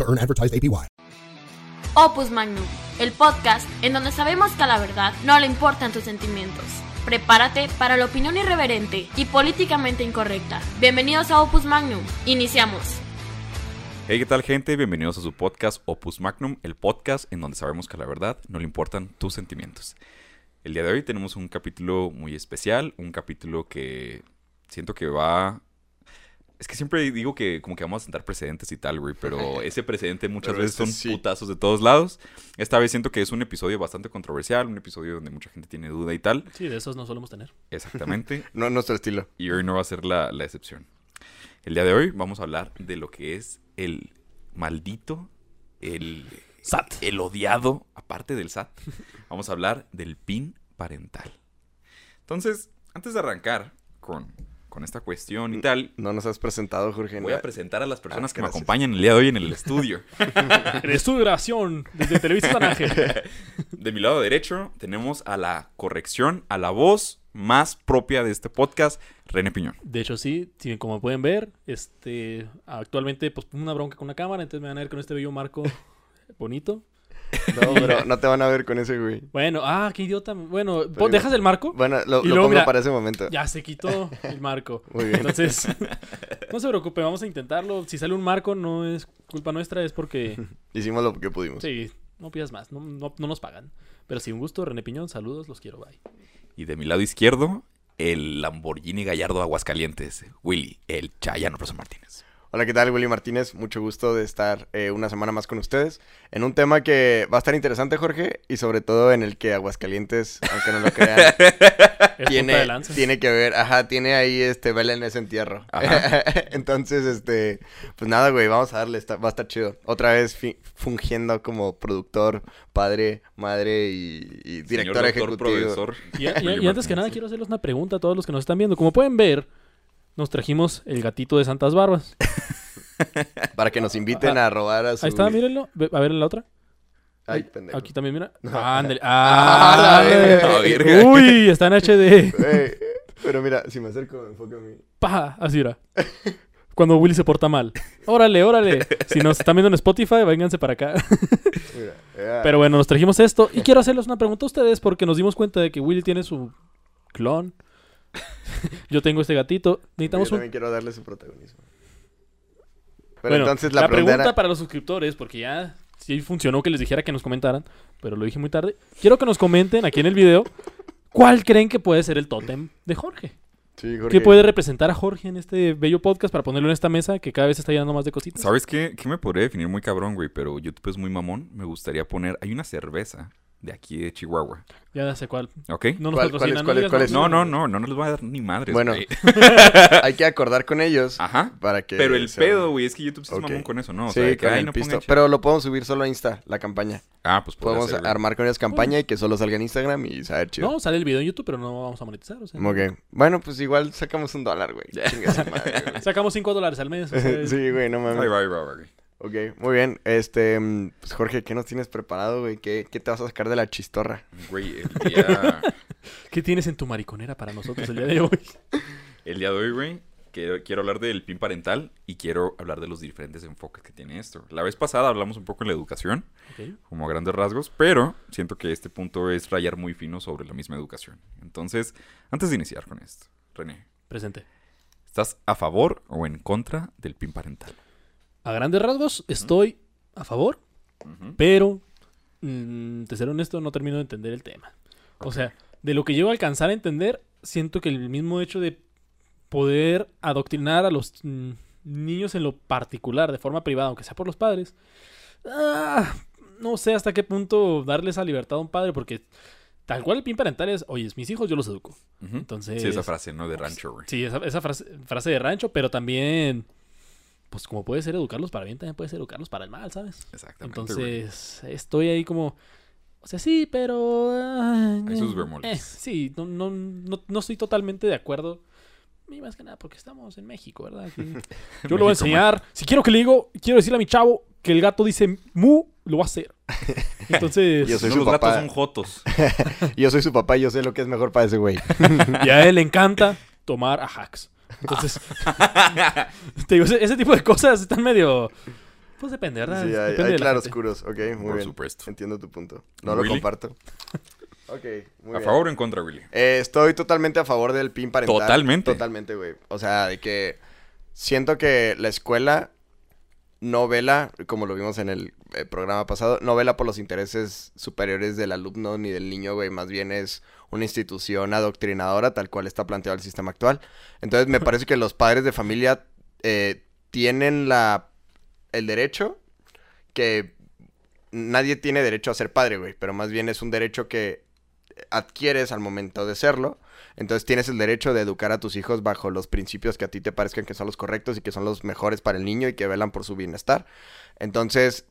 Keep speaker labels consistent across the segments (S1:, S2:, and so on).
S1: to earn advertised APY.
S2: Opus Magnum, el podcast en donde sabemos que a la verdad no le importan tus sentimientos. Prepárate para la opinión irreverente y políticamente incorrecta. Bienvenidos a Opus Magnum. Iniciamos.
S3: Hey, ¿qué tal gente? Bienvenidos a su podcast Opus Magnum, el podcast en donde sabemos que a la verdad no le importan tus sentimientos. El día de hoy tenemos un capítulo muy especial, un capítulo que siento que va... Es que siempre digo que como que vamos a sentar precedentes y tal, güey, pero ese precedente muchas
S4: Pero
S3: veces
S4: este
S3: son
S4: sí.
S3: putazos de todos lados. Esta vez siento que es un episodio bastante controversial, un episodio donde mucha gente tiene duda y tal.
S5: Sí, de esos no solemos tener.
S3: Exactamente.
S4: No es nuestro estilo.
S3: y hoy no va a ser la, la excepción. El día de hoy vamos a hablar de lo que es el maldito, el
S5: SAT.
S3: el odiado, aparte del SAT. Vamos a hablar del PIN parental. Entonces, antes de arrancar con, con esta cuestión y tal,
S4: No nos has presentado, Jorge.
S3: voy a presentar a las personas
S4: Ah,
S3: que me acompañan el día de hoy en el estudio.
S5: En estudio de grabación desde Televisa San Ángel.
S3: De mi lado derecho tenemos a la corrección, a la voz más propia de este podcast, René Piñón.
S5: De hecho, sí, sí, como pueden ver, este, actualmente pues una bronca con la cámara, entonces me van a ver con este bello marco bonito.
S4: No, te van a ver con ese, güey.
S5: Bueno, ah, qué idiota. Bueno,
S4: Pero-
S5: ¿dejas el marco?
S4: Bueno, lo,
S5: Y
S4: lo
S5: luego,
S4: pongo
S5: mira,
S4: para ese momento.
S5: Ya se quitó el marco.
S4: Muy bien.
S5: Entonces, no se preocupe, vamos a intentarlo. Si sale un marco, no es culpa nuestra, es porque,
S4: Hicimos lo que pudimos.
S5: sí, no pidas más, no, no, no nos pagan. Pero sí, un gusto, René Piñón, saludos, los quiero, bye.
S3: Y de mi lado izquierdo, el Lamborghini Gallardo de Aguascalientes, Willy, el Chayano Rosa Martínez.
S4: Hola, ¿qué tal? Willy Martínez. Mucho gusto de estar eh, una semana más con ustedes. En un tema que va a estar interesante, Jorge. Y sobre todo en el que Aguascalientes, aunque no lo crean, tiene, tiene que ver. Ajá, tiene ahí este vela en ese entierro. Entonces, este. Pues nada, güey, vamos a darle. está- va a estar chido. Otra vez fi- fungiendo como productor, padre, madre y, y director
S3: Señor doctor,
S4: ejecutivo.
S3: profesor.
S5: Y, y- antes que nada, quiero hacerles una pregunta a todos los que nos están viendo. Como pueden ver, nos trajimos el gatito de Santas Barbas.
S4: Para que nos inviten a robar a su.
S5: Ahí está, mírenlo. A ver en la otra.
S4: Ay, pendejo.
S5: Aquí también, mira. Ándale.
S4: Ah, la
S5: ándale.
S4: verga.
S3: Ah, verga.
S5: Uy, está en HD.
S4: Güey, pero mira, si me acerco, me enfoca a mí.
S5: Pa, así era. Cuando Willy se porta mal. Órale, órale. Si nos están viendo en Spotify, vénganse para acá.
S4: Mira, ya.
S5: Pero bueno, nos trajimos esto. Y quiero hacerles una pregunta a ustedes porque nos dimos cuenta de que Willy tiene su clon. Yo tengo este gatito.
S4: Yo
S5: Necesitamos un
S4: también quiero darle su protagonismo. Pero
S5: Bueno,
S4: entonces la,
S5: la
S4: pregunta, era-
S5: para los suscriptores, porque ya sí funcionó que les dijera que nos comentaran, pero lo dije muy tarde. Quiero que nos comenten aquí en el video cuál creen que puede ser el tótem de Jorge.
S4: Sí, Jorge.
S5: ¿Qué puede representar a Jorge en este bello podcast para ponerlo en esta mesa que cada vez está llenando más de cositas?
S3: ¿Sabes qué? ¿Qué me podría definir muy cabrón, güey? Pero YouTube es muy mamón. Me gustaría poner... Hay una cerveza de aquí de Chihuahua,
S5: Ya sé cuál.
S3: ¿ok?
S5: No nos
S4: ¿Cuál- es-
S5: digas
S4: cuál es?
S3: No, no, no, no, no les voy a dar ni madres,
S4: Bueno. Hay que acordar con ellos
S3: Ajá.
S4: para que...
S3: Pero el
S4: se-
S3: pedo, güey, es que YouTube sí es
S4: Ok.
S3: mamón con eso, ¿no? O
S4: sí,
S3: sea, que,
S4: con
S3: ay,
S4: el
S3: no
S4: Pero lo podemos subir solo a Insta, la campaña.
S3: Ah, pues
S4: Podemos armar con ellos campaña y que solo salga en Instagram y saber chido.
S5: No, sale el video en YouTube, pero no vamos a monetizar. O sea,
S4: Ok. Bueno, pues igual sacamos un dólar, güey.
S5: Sacamos 5 dólares al mes. o sea,
S4: sí, güey, no mames.
S3: Ahí va, ahí va, güey.
S4: Ok, muy bien. Este, mm, pues Jorge, ¿qué nos tienes preparado, güey? ¿Qué, ¿Qué te vas a sacar de la chistorra?
S3: Güey, el día,
S5: ¿Qué tienes en tu mariconera para nosotros el día de hoy?
S3: el día de hoy, güey, quiero, quiero hablar del PIN parental y quiero hablar de los diferentes enfoques que tiene esto. La vez pasada hablamos un poco de la educación, como a grandes rasgos, pero siento que este punto es rayar muy fino sobre la misma educación. Entonces, antes de iniciar con esto, René,
S5: Presente.
S3: ¿estás a favor o en contra del PIN parental?
S5: A grandes rasgos, estoy a favor, pero, mm, te seré honesto, no termino de entender el tema. O sea, de lo que llego a alcanzar a entender, siento que el mismo hecho de poder adoctrinar a los mm, niños en lo particular, de forma privada, aunque sea por los padres, ah, no sé hasta qué punto darle esa libertad a un padre, porque tal cual el pin parental es, oye, mis hijos yo los educo. Entonces...
S3: Sí, esa frase, ¿no? De rancho, güey.
S5: Sí, esa, esa frase, frase de rancho, pero también pues como puede ser educarlos para bien, también puede ser educarlos para el mal, ¿sabes?
S3: Exactamente. güey.
S5: Entonces, estoy ahí como... O sea, sí, pero... ah,
S3: Hay sus
S5: eh,
S3: bemoles.
S5: eh, sí, no, no, no, no estoy totalmente de acuerdo. Y más que nada porque estamos en México, ¿verdad? Aquí- Yo le voy a
S3: México,
S5: enseñar. Si quiero que le digo, quiero decirle a mi chavo que el gato dice mu, lo va a hacer. Entonces,
S4: Yo soy
S3: No,
S4: su
S3: los gatos
S4: papá.
S3: son jotos.
S4: Yo soy su papá y yo sé lo que es mejor para ese güey.
S5: y a él le encanta tomar ajax. Entonces, te digo, ese, ese tipo de cosas están medio. Pues depende, ¿verdad?
S4: Sí, hay, hay claroscuros. Ok, muy
S3: Por
S4: bien.
S3: supuesto.
S4: Entiendo tu punto. No lo comparto. Ok, muy
S3: ¿A
S4: bien.
S3: favor o en contra, Willy?
S4: Eh, estoy totalmente a favor del PIN parental.
S3: Totalmente.
S4: Totalmente, güey. O sea, de que siento que la escuela no vela, como lo vimos en el eh, programa pasado, no vela por los intereses superiores del alumno ni del niño, güey. Más bien es una institución adoctrinadora, tal cual está planteado el sistema actual. Entonces, me parece que los padres de familia eh, tienen la el derecho que nadie tiene derecho a ser padre, güey, pero más bien es un derecho que adquieres al momento de serlo. Entonces tienes el derecho de educar a tus hijos bajo los principios que a ti te parezcan que son los correctos y que son los mejores para el niño y que velan por su bienestar. Entonces,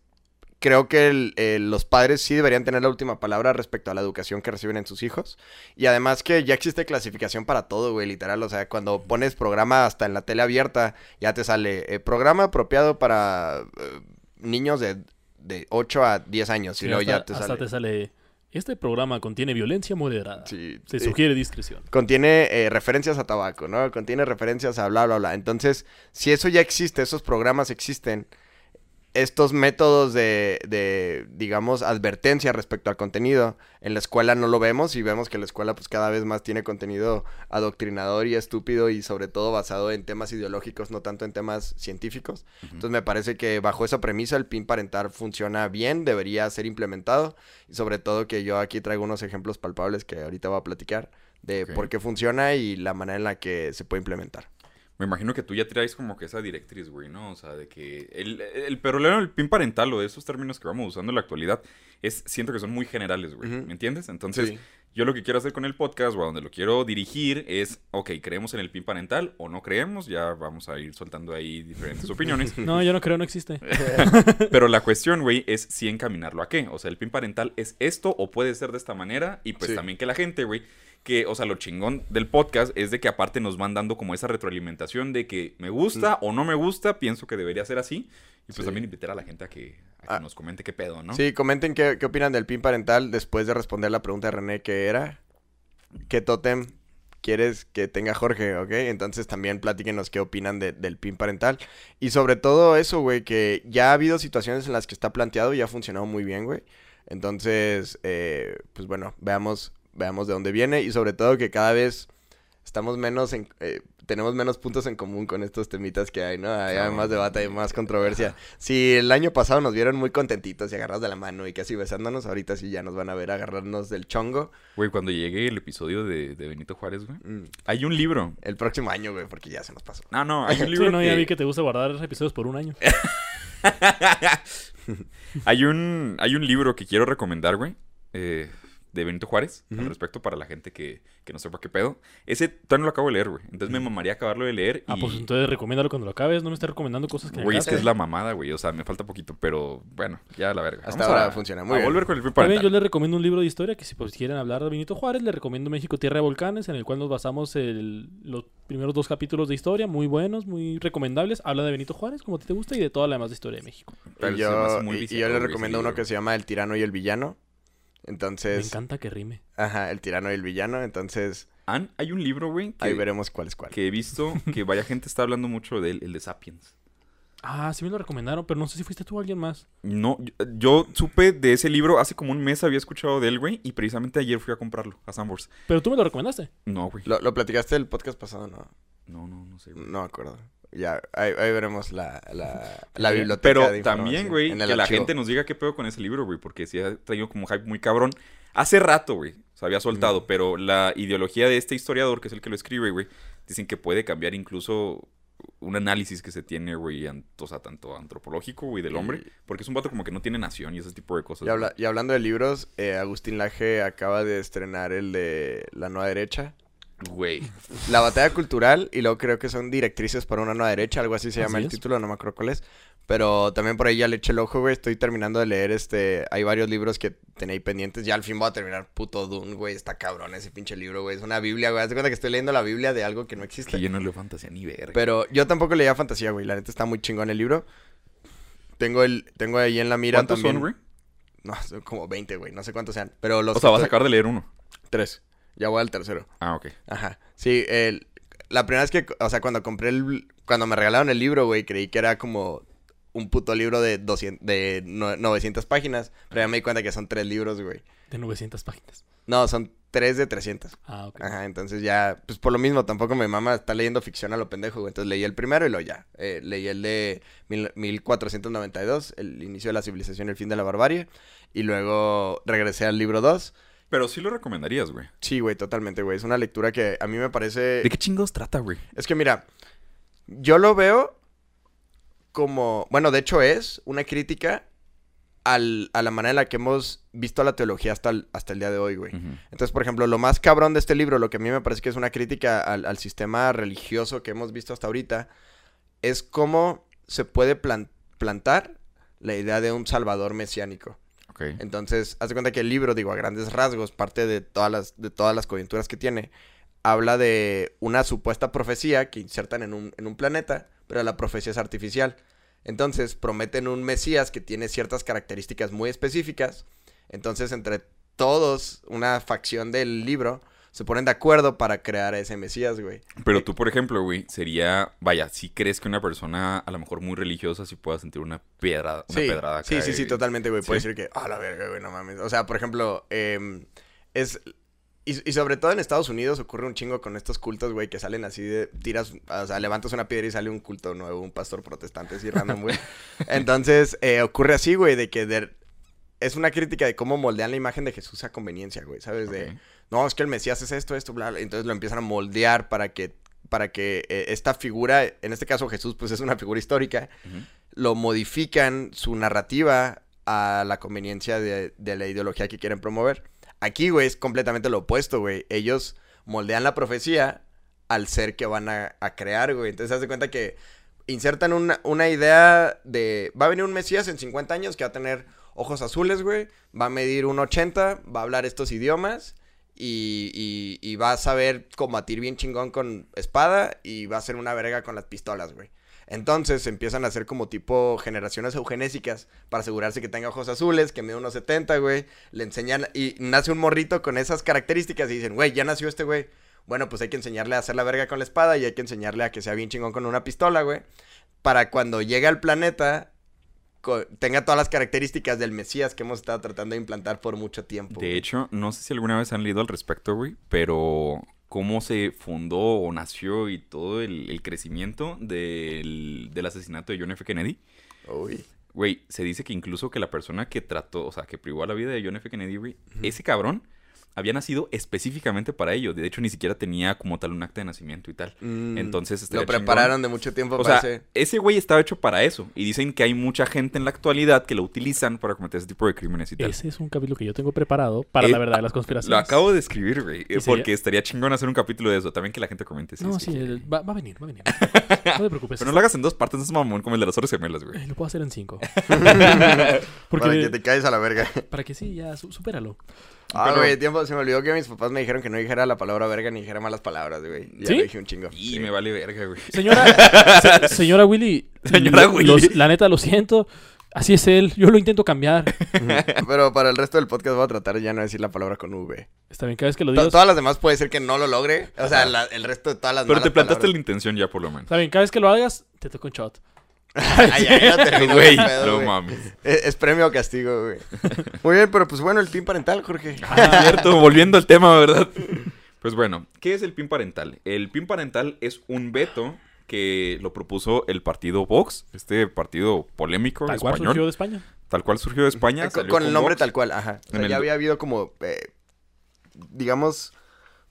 S4: creo que el- eh, los padres sí deberían tener la última palabra respecto a la educación que reciben en sus hijos. Y además que ya existe clasificación para todo, güey, literal. O sea, cuando pones programa hasta en la tele abierta, ya te sale eh, programa apropiado para eh, niños de, de 8 a 10 años.
S5: Sí,
S4: y luego
S5: hasta,
S4: ya te
S5: hasta
S4: sale.
S5: te sale. Este programa contiene violencia moderada.
S4: Sí,
S5: Se
S4: eh,
S5: sugiere discreción.
S4: contiene eh, referencias a tabaco, ¿no? Contiene referencias a bla, bla, bla. Entonces, si eso ya existe, esos programas existen, estos métodos de, de, digamos, advertencia respecto al contenido, en la escuela no lo vemos y vemos que la escuela pues cada vez más tiene contenido adoctrinador y estúpido y sobre todo basado en temas ideológicos, no tanto en temas científicos. Entonces me parece que bajo esa premisa el PIN parental funciona bien, debería ser implementado y sobre todo que yo aquí traigo unos ejemplos palpables que ahorita voy a platicar de por qué funciona y la manera en la que se puede implementar.
S3: Me imagino que tú ya traes como que esa directriz, güey, ¿no? O sea, de que el, el problema del pin parental o de esos términos que vamos usando en la actualidad es, siento que son muy generales, güey. ¿me entiendes? Entonces,
S4: Sí.
S3: yo lo que quiero hacer con el podcast o a donde lo quiero dirigir es, ok, ¿creemos en el pin parental o no creemos? Ya vamos a ir soltando ahí diferentes opiniones.
S5: No, yo no creo, no existe.
S3: Pero la cuestión, güey, es si encaminarlo a qué. O sea, el pin parental es esto o puede ser de esta manera. Y pues
S4: Sí.
S3: también que la gente, güey, que, o sea, lo chingón del podcast es de que aparte nos van dando como esa retroalimentación de que me gusta o no me gusta, pienso que debería ser así. Y pues
S4: Sí.
S3: también invitar a la gente a que, a que
S4: Ah.
S3: nos comente qué pedo, ¿no?
S4: Sí, comenten qué, qué opinan del PIN parental después de responder la pregunta de René que era ¿qué tótem quieres que tenga Jorge? ¿Ok? Entonces también platíquenos qué opinan de- del PIN parental. Y sobre todo eso, güey, que ya ha habido situaciones en las que está planteado y ha funcionado muy bien, güey. Entonces, eh, pues bueno, veamos, veamos de dónde viene y sobre todo que cada vez estamos menos en... eh, tenemos menos puntos en común con estos temitas que hay, ¿no? Hay,
S3: Claro.
S4: más debate, hay más controversia. Si el año pasado nos vieron muy contentitos y agarrados de la mano y casi besándonos, ahorita sí ya nos van a ver agarrarnos del chongo.
S3: Güey, cuando llegue el episodio de, de Benito Juárez, güey,
S4: Mm,
S3: hay un libro.
S4: El próximo año, güey, porque ya se nos pasó.
S3: No, no, hay un
S5: Sí,
S3: libro
S5: no, ya
S3: que-
S5: vi que te gusta guardar episodios por un año.
S3: hay un hay un libro que quiero recomendar, güey. eh, de Benito Juárez, al respecto para la gente que, que no sepa qué pedo. Ese todavía no lo acabo de leer, güey. Entonces me mamaría acabarlo de leer.
S5: Ah, pues entonces recomiéndalo cuando lo acabes. No me estés recomendando cosas que
S3: Güey, es que es la mamada, güey. O sea, me falta poquito, pero bueno, ya la verga.
S4: Hasta
S3: Vamos
S4: ahora
S3: a-
S4: funciona
S3: a
S4: muy bien.
S3: volver con el pin
S5: También yo les recomiendo un libro de historia que si pues quieren hablar de Benito Juárez, les recomiendo México Tierra de Volcanes, en el cual nos basamos el- los primeros dos capítulos de historia, muy buenos, muy recomendables. Habla de Benito Juárez, como a ti te gusta, y de toda la demás historia de México.
S3: Pero
S4: Y yo, y- y yo les recomiendo uno que se llama El tirano y el villano.
S5: Me
S4: Entonces,
S5: encanta que rime.
S4: ajá, El tirano y el villano. Entonces,
S3: An- hay un libro, güey,
S4: ahí veremos cuál es cuál.
S3: que he visto que vaya gente está hablando mucho de él, el de Sapiens.
S5: Ah, sí me lo recomendaron, pero no sé si fuiste tú o alguien más.
S3: No, yo, yo supe de ese libro hace como un mes, había escuchado de él, güey, y precisamente ayer fui a comprarlo a Sanborns.
S5: Pero tú me lo recomendaste.
S3: No, güey.
S4: Lo, lo platicaste el podcast pasado, ¿no?
S3: No, no, no sé, güey.
S4: No me acuerdo. Ya, ahí, ahí veremos la, la, la
S5: Eh,
S4: biblioteca
S3: Pero
S4: de
S3: también, güey, que la gente nos diga qué pedo con ese libro, güey, porque sí ha traído como un hype muy cabrón. Hace rato, güey, se había soltado, pero la ideología de este historiador, que es el que lo escribe, güey, dicen que puede cambiar incluso un análisis que se tiene, güey, o sea, tanto antropológico, güey, del hombre, porque es un vato como que no tiene nación y ese tipo de cosas.
S4: Y, habla- y hablando de libros, eh, Agustín Laje acaba de estrenar el de La Nueva Derecha.
S3: Güey.
S4: La batalla cultural y luego creo que son directrices para una nueva derecha, algo así se llama
S5: Así
S4: el
S5: es.
S4: título, no me acuerdo cuál es. Pero también por ahí ya le eché el ojo, güey. Estoy terminando de leer este. Hay varios libros que ahí pendientes. Ya al fin voy a terminar puto Dune, güey. Está cabrón ese pinche libro, güey. Es una Biblia, güey. Haz de cuenta que estoy leyendo la Biblia de algo que no existe.
S3: Que yo no leo fantasía ni verga.
S4: Pero yo tampoco leía fantasía, güey. La neta está muy chingón el libro. Tengo el, tengo ahí en la mira
S3: ¿Cuántos
S4: también.
S3: son, güey?
S4: No, son como 20, güey. No sé cuántos sean. Pero los
S3: O sea, vas a acabar de leer uno.
S4: Tres. Ya voy al tercero.
S3: Ah, ok.
S4: Ajá. Sí, el, la primera vez que, o sea, cuando compré el, cuando me regalaron el libro, güey, creí que era como un puto libro de 200, de no- 900 páginas, pero ya me di cuenta que son tres libros, güey.
S5: De 900 páginas.
S4: No, son tres de 300.
S5: Ah, ok.
S4: Ajá, entonces ya, pues por lo mismo, tampoco mi mamá está leyendo ficción a lo pendejo, güey. Entonces leí el primero y lo ya. Eh, leí el de mil- 1492, el inicio de la civilización y el fin de la barbarie. Y luego regresé al libro 2.
S3: Pero sí lo recomendarías, güey.
S4: Sí, güey, totalmente, güey. Es una lectura que a mí me parece...
S3: ¿De qué chingos trata, güey?
S4: Es que mira, yo lo veo como, bueno, de hecho es una crítica al- a la manera en la que hemos visto la teología hasta el, hasta el día de hoy, güey. Entonces, por ejemplo, lo más cabrón de este libro, lo que a mí me parece que es una crítica al, al sistema religioso que hemos visto hasta ahorita, es cómo se puede plan- plantar la idea de un salvador mesiánico. Entonces, haz cuenta que el libro, digo, a grandes rasgos, parte de todas las, de todas las coyunturas que tiene, habla de una supuesta profecía que insertan en un, en un planeta, pero la profecía es artificial. Entonces, prometen un Mesías que tiene ciertas características muy específicas. Entonces, entre todos, una facción del libro, se ponen de acuerdo para crear a ese Mesías, güey.
S3: Pero tú, por ejemplo, güey, sería, vaya, si crees que una persona a lo mejor muy religiosa sí pueda sentir una piedra, una
S4: sí,
S3: pedrada
S4: sí, sí, sí, totalmente, güey.
S3: ¿Sí?
S4: decir que, ah, la verga, güey, no mames. O sea, por ejemplo, em, es... Y, y sobre todo en Estados Unidos ocurre un chingo con estos cultos, güey, que salen así de... Tiras, o sea, levantas una piedra y sale un culto nuevo, un pastor protestante así random, güey. Entonces, eh, ocurre así, güey, de que de- es una crítica de cómo moldean la imagen de Jesús a conveniencia, güey, ¿sabes? De,
S3: Ok.
S4: No, es que el Mesías es esto, esto, bla, bla. Entonces lo empiezan a moldear para que, para que eh, esta figura, en este caso Jesús, pues es una figura histórica, lo modifican su narrativa a la conveniencia de, de la ideología que quieren promover. Aquí, güey, es completamente lo opuesto, güey. Ellos moldean la profecía al ser que van a, a crear, güey. Entonces, haz de cuenta que insertan una, una idea de... Va a venir un Mesías en 50 años que va a tener ojos azules, güey. Va a medir 1,80, va a hablar estos idiomas y, y, y va a saber combatir bien chingón con espada y va a ser una verga con las pistolas, güey. Entonces empiezan a hacer como tipo generaciones eugenésicas para asegurarse que tenga ojos azules, que mide unos 70, güey. Le enseñan y nace un morrito con esas características y dicen, güey, ya nació este güey. Bueno, pues hay que enseñarle a hacer la verga con la espada y hay que enseñarle a que sea bien chingón con una pistola, güey. Para cuando llegue al planeta tenga todas las características del Mesías que hemos estado tratando de implantar por mucho tiempo.
S3: De hecho, no sé si alguna vez han leído al respecto, güey, pero cómo se fundó o nació y todo el, el crecimiento del, del asesinato de John F. Kennedy.
S4: Uy.
S3: Güey, se dice que incluso que la persona que trató, o sea, que privó a la vida de John F. Kennedy, güey, ese cabrón había nacido específicamente para ello. De hecho, ni siquiera tenía como tal un acta de nacimiento y tal.
S4: Mm,
S3: Entonces,
S4: lo prepararon
S3: chingón.
S4: de mucho tiempo
S3: O
S4: para
S3: sea,
S4: ese-
S3: ese güey estaba hecho para eso. Y dicen que hay mucha gente en la actualidad que lo utilizan para cometer ese tipo de crímenes y tal.
S5: Ese es un capítulo que yo tengo preparado para
S3: Eh,
S5: la verdad de las
S3: Lo
S5: conspiraciones.
S3: acabo de escribir, güey.
S5: sería?
S3: Porque estaría chingón hacer un capítulo de eso. También que la gente comente. si
S5: No,
S3: que
S5: sí, el- va, va a venir, va a venir. No te preocupes.
S3: Pero no lo hagas en dos partes, no es mamón como el de las horas gemelas, güey.
S5: Eh, Lo puedo hacer en cinco.
S4: para que
S5: Porque,
S4: te caes a la verga.
S5: para que sí, ya, su- supéralo.
S4: Ah,
S3: Pero-
S4: güey, tiempo, se me olvidó que mis papás me dijeron que no dijera la palabra verga ni dijera malas palabras, güey. Ya
S5: ¿Sí?
S4: lo dije un chingo.
S3: Y
S4: Sí.
S3: me vale verga, güey.
S5: Señora, se- señora Willy.
S3: Señora
S5: lo-
S3: Willy.
S5: los- la neta, lo siento. Así es él. Yo lo intento cambiar.
S4: Pero para el resto del podcast voy a tratar de ya no decir la palabra con V.
S5: Está bien, cada vez que lo digas.
S4: todas las demás puede ser que no lo logre. O sea, la- el resto de todas las
S3: Pero
S4: malas
S3: te plantaste
S4: palabras.
S3: la intención ya, por lo menos.
S5: Está bien, cada vez que lo hagas, te toca un shot.
S4: Ay, ay, ya terminó
S3: Güey,
S4: el pedo,
S3: no
S4: güey.
S3: mames.
S4: Es, es premio o castigo, güey. Muy bien, pero pues bueno, el pin parental, Jorge.
S3: Ah, cierto, volviendo al tema, ¿verdad? Pues bueno, ¿qué es el PIN parental? El PIN parental es un veto que lo propuso el partido Vox, este partido polémico
S5: Tal cual
S3: español,
S5: surgió de España.
S3: tal cual surgió de España.
S4: Con, el nombre
S3: Vox.
S4: tal cual, ajá. O sea,
S3: En el-
S4: ya había habido como, eh, digamos,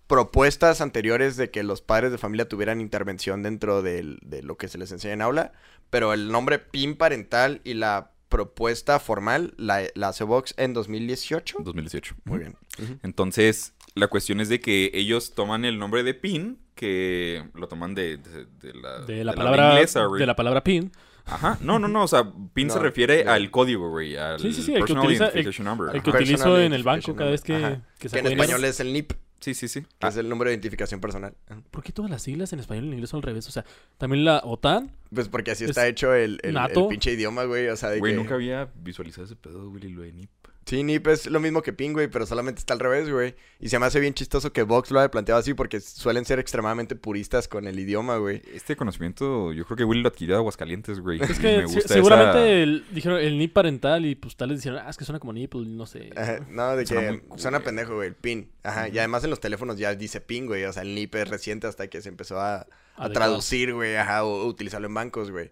S4: propuestas anteriores de que los padres de familia tuvieran intervención dentro del- de lo que se les enseña en aula, pero el nombre PIN parental y la propuesta formal la, la hace Vox en 2018.
S3: 2018.
S4: Muy bien.
S3: Entonces, la cuestión es de que ellos toman el nombre de PIN, que lo toman de, de- de la,
S5: De la
S3: de
S5: palabra,
S3: inglesa,
S5: de la palabra pin.
S3: Ajá, no, no, no, o sea, PIN se refiere al código, güey, al
S5: Sí, sí, sí, el que
S3: Personal
S5: utiliza- el-
S3: Identification Number.
S5: El que utilizo en el banco cada vez que, que
S4: Que en
S5: dinero.
S4: español es el NIP,
S3: Sí, sí, sí.
S4: que
S3: Ah,
S4: es el número de identificación personal.
S5: ¿Por qué todas las siglas en español y en inglés son al revés? O sea, también la OTAN.
S4: Pues porque así
S5: Es
S4: está hecho el, el,
S5: nato.
S4: el pinche idioma, güey. O sea, de
S3: Güey,
S4: que...
S3: nunca había visualizado ese pedo, güey, lo de NIP.
S4: Sí, NIP es lo mismo que PIN, güey, pero solamente está al revés, güey. Y se me hace bien chistoso que Vox lo haya planteado así porque suelen ser extremadamente puristas con el idioma, güey.
S3: Este conocimiento, yo creo que Willy lo adquirió de Aguascalientes, güey.
S5: Es que
S3: me
S5: se-
S3: gusta
S5: seguramente
S3: esa-
S5: el- dijeron el NIP parental y pues tal les dijeron, ah, es que suena como NIP, pues, no sé.
S4: Ajá, No, de
S3: Suena
S4: que
S3: cool,
S4: suena
S3: güey.
S4: pendejo, güey, el PIN. Ajá, y además en los teléfonos ya dice PIN, güey. O sea, el NIP es reciente hasta que se empezó a, traducir, güey, ajá, o, o utilizarlo en bancos, güey.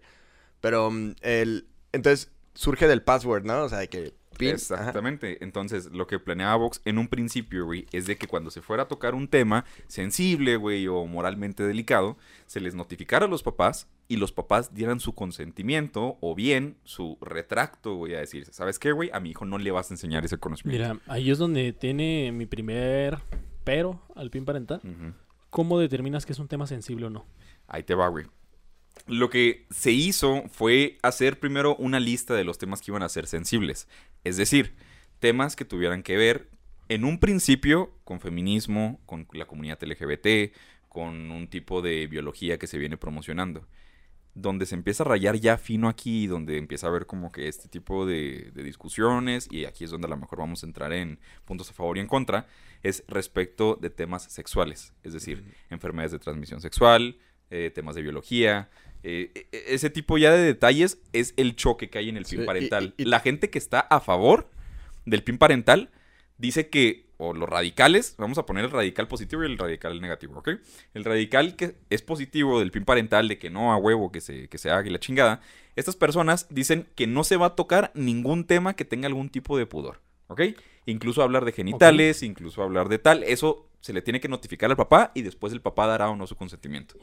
S4: Pero mm, el... Entonces, surge del password, ¿no? O sea, de que PIN... ajá.
S3: Exactamente. Entonces, lo que planeaba Vox en un principio, güey, es de que cuando se fuera a tocar un tema sensible, güey, o moralmente delicado, se les notificara a los papás y los papás dieran su consentimiento o bien su retracto, güey, a decir, ¿sabes qué, güey? A mi hijo no le vas a enseñar ese conocimiento.
S5: Mira, ahí es donde tiene mi primer pero al PIN parental. ¿Cómo determinas que es un tema sensible o no?
S3: Ahí te va, güey. Lo que se hizo fue hacer primero una lista de los temas que iban a ser sensibles. Es decir, temas que tuvieran que ver en un principio con feminismo, con la comunidad LGBT, con un tipo de biología que se viene promocionando. Donde se empieza a rayar ya fino aquí, donde empieza a haber como que este tipo de, de discusiones, y aquí es donde a lo mejor vamos a entrar en puntos a favor y en contra, es respecto de temas sexuales, es decir, enfermedades de transmisión sexual, eh, temas de biología, eh, e- e- ese tipo ya de detalles es el choque que hay en el PIN parental.
S4: y- y-
S3: La gente que está a favor del PIN parental dice que, o los radicales, vamos a poner el radical positivo y el radical negativo, ¿ok? El radical que es positivo del PIN parental, de que no a huevo que se, que se haga y la chingada, estas personas dicen que no se va a tocar ningún tema que tenga algún tipo de pudor, ¿ok? Incluso hablar de genitales, incluso hablar de tal, eso se le tiene que notificar al papá y después el papá dará o no su consentimiento.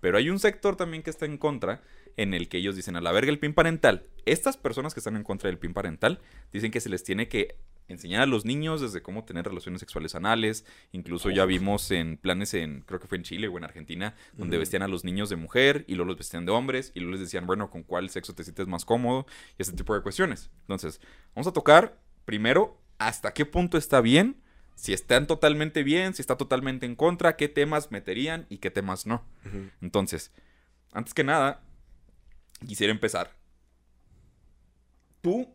S3: Pero hay un sector también que está en contra, en el que ellos dicen a la verga el PIN parental. Estas personas que están en contra del PIN parental dicen que se les tiene que enseñar a los niños desde cómo tener relaciones sexuales anales. Incluso ya vimos en planes en, creo que fue en Chile o en Argentina, donde vestían a los niños de mujer y luego los vestían de hombres y luego les decían, bueno, con cuál sexo te sientes más cómodo y ese tipo de cuestiones. Entonces, vamos a tocar primero hasta qué punto está bien, si están totalmente bien, si está totalmente en contra, qué temas meterían y qué temas no. Entonces, antes que nada, quisiera empezar. Tú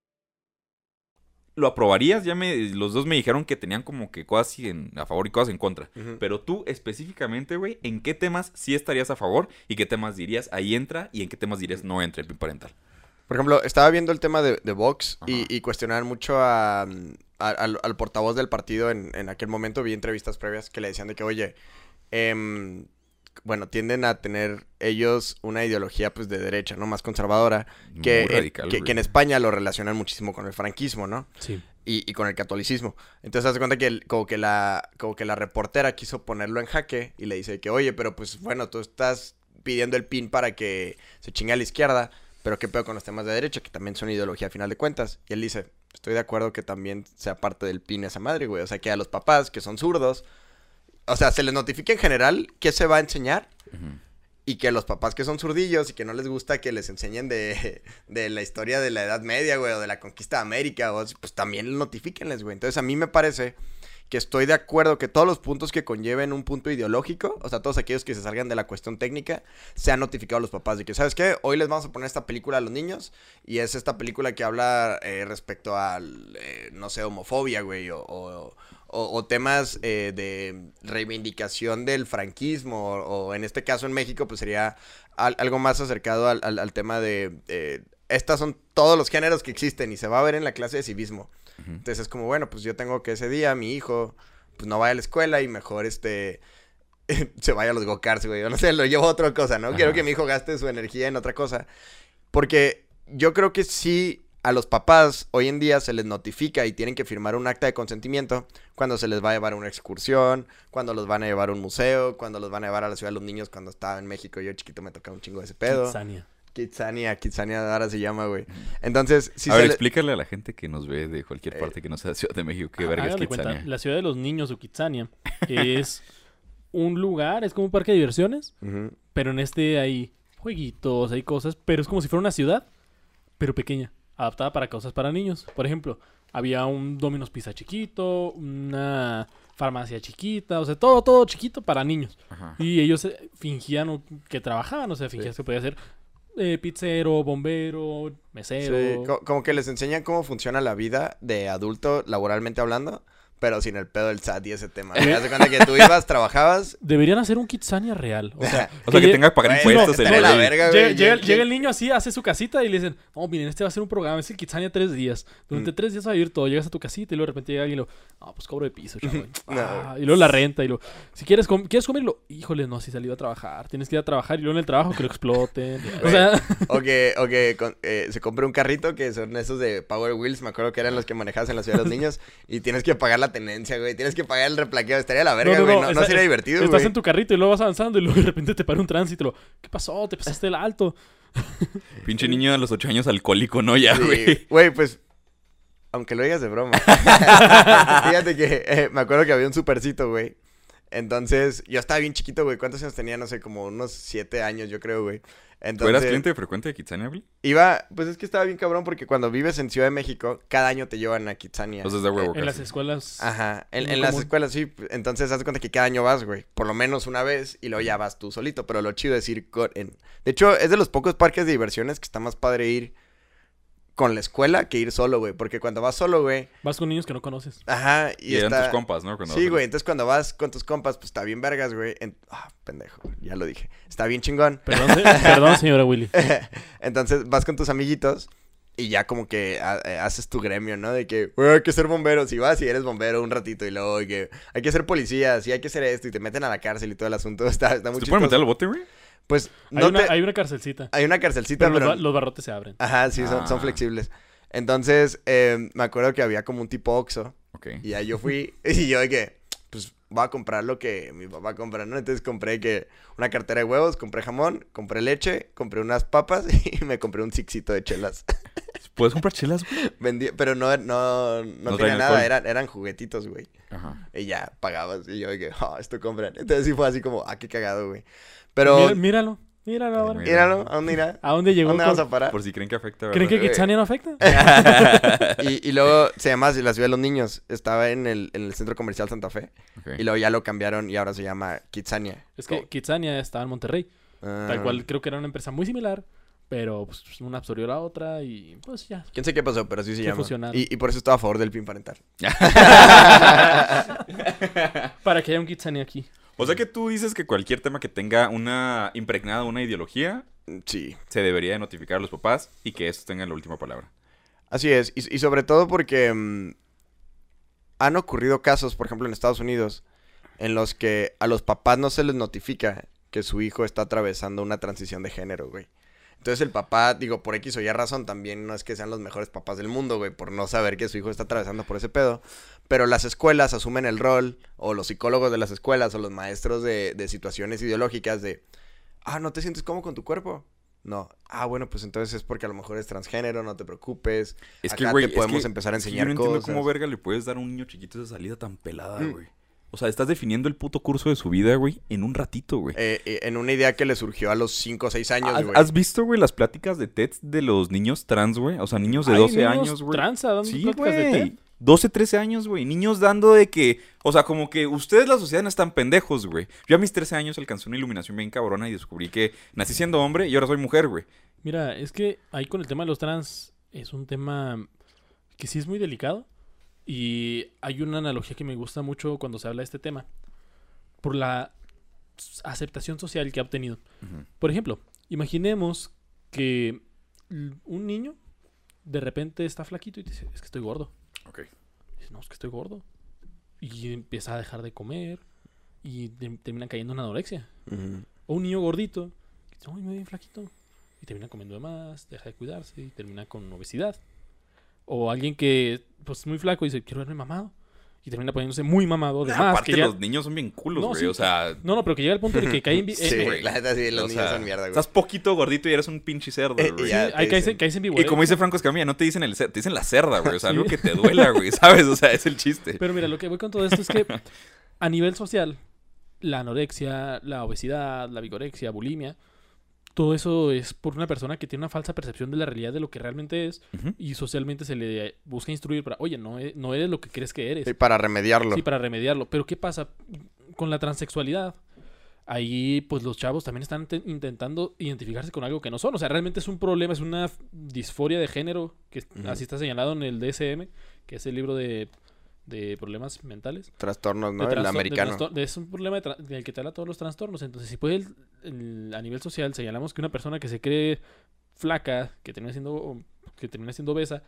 S3: Lo aprobarías, ya me, los dos me dijeron que tenían como que cosas en, a favor y cosas en contra. Pero tú específicamente, güey, ¿en qué temas sí estarías a favor y qué temas dirías ahí entra y en qué temas dirías no entra el PIN parental?
S4: Por ejemplo, estaba viendo el tema de, de Vox y, y cuestionaban mucho a, a- al, al portavoz del partido en, en aquel momento. Vi entrevistas previas que le decían de que, oye, em, bueno, tienden a tener ellos una ideología pues de derecha, ¿no? Más conservadora. Que,
S3: radical,
S4: que, en España lo relacionan muchísimo con el franquismo, ¿no?
S5: Sí.
S4: y, y con el catolicismo. Entonces, hace cuenta que el- como que la como que la reportera quiso ponerlo en jaque y le dice que, oye, pero pues bueno, tú estás pidiendo el pin para que se chingue a la izquierda, pero qué pedo con los temas de derecha, que también son ideología a final de cuentas. Y él dice, estoy de acuerdo que también sea parte del pin esa madre, güey. O sea, que a los papás que son zurdos, o sea, se les notifica en general qué se va a enseñar Y que los papás que son zurdillos y que no les gusta que les enseñen de, de la historia de la Edad Media, güey, o de la conquista de América, o, pues también notifíquenles, güey. Entonces a mí me parece que estoy de acuerdo que todos los puntos que conlleven un punto ideológico, o sea, todos aquellos que se salgan de la cuestión técnica, sean notificados a los papás de que, ¿sabes qué? Hoy les vamos a poner esta película a los niños y es esta película que habla eh, respecto al, eh, no sé, homofobia, güey, o, o, o- o temas eh, de reivindicación del franquismo, o, o en este caso en México, pues sería al- algo más acercado al, al- al tema de... eh, estas son todos los géneros que existen y se va a ver en la clase de civismo. Entonces es como, bueno, pues yo tengo que ese día mi hijo pues no vaya a la escuela y mejor este se vaya a los go-karts, güey. Yo no sé, lo llevo a otra cosa, ¿no? Quiero que mi hijo gaste su energía en otra cosa. Porque yo creo que sí a los papás hoy en día se les notifica y tienen que firmar un acta de consentimiento cuando se les va a llevar a una excursión, cuando los van a llevar a un museo, cuando los van a llevar a la ciudad de los niños cuando estaba en México. Yo chiquito me tocaba un chingo de ese pedo.
S5: Kitsania.
S4: Kitsania, Kitsania ahora se llama, güey. Entonces, si
S3: a
S4: se
S3: ver,
S4: le-
S3: explícale a la gente que nos ve de cualquier
S4: Eh,
S3: parte que no sea Ciudad de México qué verga es
S5: cuenta,
S3: Kitsania.
S5: la ciudad de los niños o Kitsania es un lugar, es como un parque de diversiones, pero en este hay jueguitos, hay cosas, pero es como si fuera una ciudad, pero pequeña, adaptada para cosas para niños. Por ejemplo, había un Domino's Pizza chiquito, una farmacia chiquita, o sea, todo, todo chiquito para niños.
S3: Ajá.
S5: Y ellos eh, fingían que trabajaban, o sea, fingían que podía ser eh, pizzero, bombero, mesero.
S4: Sí, co- como que les enseñan cómo funciona la vida de adulto laboralmente hablando, pero sin el pedo del SAT y ese tema. ¿no? Haz de cuenta que tú ibas, trabajabas.
S5: Deberían hacer un Kitsania real. O sea,
S3: O sea, que
S5: lle-
S3: tenga que pagar
S4: Güey,
S3: impuestos el
S4: estaría la verga,
S5: Llega,
S4: güey.
S5: llega- el niño así, hace su casita y le dicen, oh, miren, este va a ser un programa, es el Kitsania tres días. Durante
S4: Mm.
S5: tres días va a vivir todo. Llegas a tu casita y luego de repente llega alguien y lo, no, pues cobro de piso, chaval.
S4: No.
S5: Ah, y luego la renta y lo, si quieres, com- ¿quieres comerlo? Híjole, no, si salió a trabajar. Tienes que ir a trabajar y luego en el trabajo que lo exploten. o sea,
S4: O que, o que con- eh, se compre un carrito que son esos de Power Wheels, me acuerdo que eran los que manejabas en la ciudad de los niños, y tienes que pagar la tenencia, güey. Tienes que pagar el replaqueo. Estaría la verga, güey. No, no
S5: está-
S4: sería divertido,
S5: Estás
S4: güey.
S5: en tu carrito y luego vas avanzando y luego de repente te para un tránsito. y lo, ¿Qué pasó? ¿Te pasaste el alto?
S3: Pinche niño de los ocho años alcohólico, ¿no? Ya,
S4: Sí,
S3: güey.
S4: Güey, pues. Aunque lo digas de broma. Fíjate que eh, me acuerdo que había un supercito, güey. Entonces, yo estaba bien chiquito, güey. ¿Cuántos años tenía? No sé, como unos siete años, yo creo, güey.
S3: ¿Tú
S4: Entonces,
S3: eras cliente frecuente de Kitsania, güey?
S4: iba, pues es que estaba bien cabrón porque cuando vives en Ciudad de México, cada año te llevan a Kitsania.
S3: Entonces de huevo
S5: En las escuelas.
S4: Ajá, en, en las escuelas sí. Entonces, haz de cuenta que cada año vas, güey. Por lo menos una vez y luego ya vas tú solito. Pero lo chido es ir con. en- De hecho, es de los pocos parques de diversiones que está más padre ir con la escuela que ir solo, güey. Porque cuando vas solo, güey.
S5: Vas con niños que no conoces.
S4: Ajá, y,
S3: Y eran
S4: está...
S3: tus compas, ¿no? Cuando
S4: Sí, güey. Entonces, cuando vas con tus compas, pues está bien vergas, güey. En- Ah, pendejo, güey, ya lo dije. Está bien chingón.
S5: Perdón, perdón señora Willy.
S4: Entonces, vas con tus amiguitos. Y ya como que ha- eh, haces tu gremio, ¿no? De que, güey, hay que ser bomberos. Y vas y eres bombero un ratito. Y luego, que hay que ser policías. Y hay que hacer esto. Y te meten a la cárcel y todo el asunto. Está, está muy
S3: ¿Te pueden meter al bote, güey?
S4: Pues,
S5: Hay,
S4: no
S5: una,
S4: te-
S5: hay una carcelcita.
S4: hay una carcelcita,
S5: Pero,
S4: pero...
S5: los, ba- los barrotes se abren.
S4: Ajá, sí, son, son
S3: Ah.
S4: flexibles. Entonces, eh, me acuerdo que había como un tipo Oxxo.
S3: Ok.
S4: Y ahí yo fui, y yo de que, pues, voy a comprar lo que mi papá compra, ¿no? Entonces compré que una cartera de huevos, compré jamón, compré leche, compré unas papas y me compré un sixito de chelas.
S3: ¿Puedes comprar chelas, güey?
S4: Vendí, pero no, no, no,
S3: No
S4: tenía nada, eran, eran juguetitos, güey.
S3: Ajá.
S4: Y ya, pagabas, y yo que, oh, esto compran. Entonces sí fue así como, ah, qué cagado, güey. Pero,
S5: Mira- míralo, míralo ahora.
S4: Míralo, ¿a dónde irá?
S5: ¿A dónde
S4: ¿A
S5: llegó?
S4: dónde
S5: con-
S4: vamos a parar?
S3: Por si creen que afecta, ¿verdad?
S5: ¿Creen que? Kitsania no afecta?
S4: Y, y luego se llama así la ciudad de los niños. Estaba en el, en el centro comercial Santa Fe. Y luego ya lo cambiaron y ahora se llama Kitsania.
S5: Es que Kitsania estaba en Monterrey.
S4: Ah.
S5: Tal cual creo que era una empresa muy similar. Pero pues, una absorbió la otra y pues ya.
S4: Quién sé qué pasó, pero sí se
S5: Se
S4: llama.
S5: fusionaron.
S4: Y, y por eso estaba a favor del PIN parental.
S5: Para que haya un Kitsania aquí.
S3: O sea que tú dices que cualquier tema que tenga una impregnada una ideología
S4: Sí.
S3: se debería de notificar a los papás y que estos tengan la última palabra.
S4: Así es. Y, y sobre todo porque mm, han ocurrido casos, por ejemplo, en Estados Unidos, en los que a los papás no se les notifica que su hijo está atravesando una transición de género, güey. Entonces el papá, digo, por X o Y razón, también no es que sean los mejores papás del mundo, güey, por no saber que su hijo está atravesando por ese pedo. Pero las escuelas asumen el rol, o los psicólogos de las escuelas, o los maestros de, de situaciones ideológicas de, ah, ¿no te sientes cómodo con tu cuerpo? No. Ah, bueno, pues entonces es porque a lo mejor es transgénero, no te preocupes.
S3: Es
S4: Acá
S3: que, güey,
S4: te
S3: es
S4: podemos
S3: que-
S4: empezar a
S3: es que
S4: enseñar
S3: yo no entiendo cómo verga le puedes dar a un niño chiquito esa salida tan pelada,
S4: Mm.
S3: O sea, estás definiendo el puto curso de su vida, güey, en un ratito, güey.
S4: Eh, eh, en una idea que le surgió a los 5 o 6 años,
S3: ¿Has,
S4: güey.
S3: has visto, güey, las pláticas de TED de los niños trans, güey? O sea, niños de
S5: Hay
S3: 12
S5: niños
S3: años, güey.
S5: tranza dando
S3: Sí,
S5: pláticas de. TED.
S3: 12, 13 años, güey. Niños dando de que, o sea, como que ustedes la sociedad no están pendejos, güey. Yo a mis 13 años alcancé una iluminación bien cabrona y descubrí que nací siendo hombre y ahora soy mujer, güey.
S5: Mira, es que ahí con el tema de los trans es un tema que sí es muy delicado. Y hay una analogía que me gusta mucho cuando se habla de este tema. Por la aceptación social que ha obtenido. Por ejemplo, imaginemos que un niño de repente está flaquito y dice, es que estoy gordo.
S3: Ok.
S5: Dice, no, es que estoy gordo. Y empieza a dejar de comer y te- termina cayendo en anorexia. O un niño gordito, que dice, "Ay, me veo bien flaquito. Y termina comiendo de más, deja de cuidarse y termina con obesidad. O alguien que, pues, es muy flaco y dice, quiero verme mamado. Y termina poniéndose muy mamado de más.
S3: Aparte,
S5: que ya-
S3: los niños son bien culos,
S5: No,
S3: güey.
S5: sí.
S3: o sea,
S5: No, no, pero que llega al punto de que cae en... vi-
S4: Sí,
S5: eh,
S4: güey. La neta, sí, los
S3: o
S4: niños
S3: sea,
S4: son mierda, güey.
S3: estás poquito gordito y eres un pinche cerdo,
S4: Eh,
S3: güey.
S5: ahí caes,
S4: dicen-
S5: caes en
S3: Y como dice Franco Escamilla, no te dicen el te dicen la cerda, güey. O sea,
S5: Sí.
S3: algo que te duela, güey, ¿sabes? O sea, es el chiste.
S5: Pero mira, lo que voy con todo esto es que a nivel social, la anorexia, la obesidad, la vigorexia, bulimia, todo eso es por una persona que tiene una falsa percepción de la realidad de lo que realmente es y socialmente se le busca instruir para, oye, no, e- no eres lo que crees que eres.
S4: Sí, para remediarlo.
S5: Sí, para remediarlo. Pero ¿qué pasa con la transexualidad? Ahí, pues los chavos también están te- intentando identificarse con algo que no son. O sea, realmente es un problema, es una disforia de género, que así está señalado en el DSM, que es el libro de, de problemas mentales.
S4: Trastornos, ¿no?
S5: De
S4: El americano.
S5: de- es un problema de del que te habla todos los trastornos. Entonces, si puede, el- el- a nivel social, señalamos que una persona que se cree flaca, que termina siendo, que termina siendo obesa,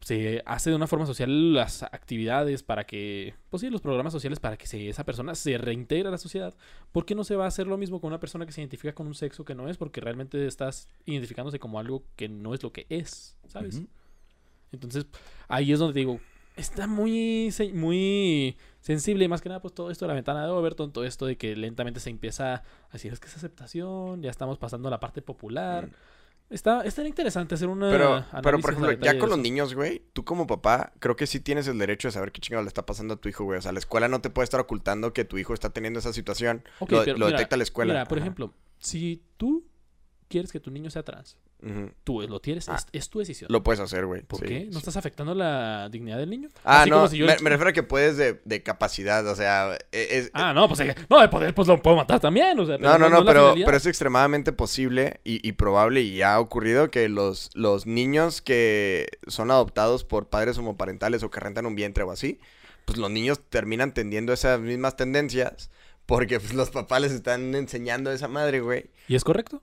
S5: se hace de una forma social las actividades para que, pues sí, los programas sociales para que se- esa persona se reintegre a la sociedad. ¿Por qué no se va a hacer lo mismo con una persona que se identifica con un sexo que no es? Porque realmente estás identificándose como algo que no es lo que es, ¿sabes? Entonces, ahí es donde te digo, está muy, muy sensible y más que nada, pues todo esto de la ventana de Overton, todo esto de que lentamente se empieza a decir, es que es aceptación, ya estamos pasando a la parte popular. Está, está interesante hacer una...
S4: Mm. Pero, pero por ejemplo, ya con los niños, güey, tú como papá, creo que sí tienes el derecho de saber qué chingado le está pasando a tu hijo, güey. O sea, la escuela no te puede estar ocultando que tu hijo está teniendo esa situación.
S5: Ok,
S4: lo
S5: pero
S4: lo
S5: mira,
S4: detecta la escuela.
S5: Mira, por
S4: Ajá.
S5: ejemplo, si tú quieres que tu niño sea trans, Tú lo tienes,
S4: Ah,
S5: es, es tu decisión.
S4: Lo puedes hacer, güey.
S5: ¿Por
S4: sí,
S5: qué? ¿No
S4: sí.
S5: estás afectando la dignidad del niño?
S4: Ah,
S5: Así
S4: no,
S5: como si yo-
S4: me, me refiero a que puedes de, de capacidad, o sea, e- es,
S5: Ah, no, pues eh, no, de poder, pues lo puedo matar también. O sea,
S4: No, no, no, pero, pero es extremadamente posible y, y probable y ha ocurrido que los, los niños que son adoptados por padres homoparentales o que rentan un vientre o así, pues los niños terminan tendiendo esas mismas tendencias porque pues, los papás les están enseñando esa madre, güey.
S5: ¿Y es correcto?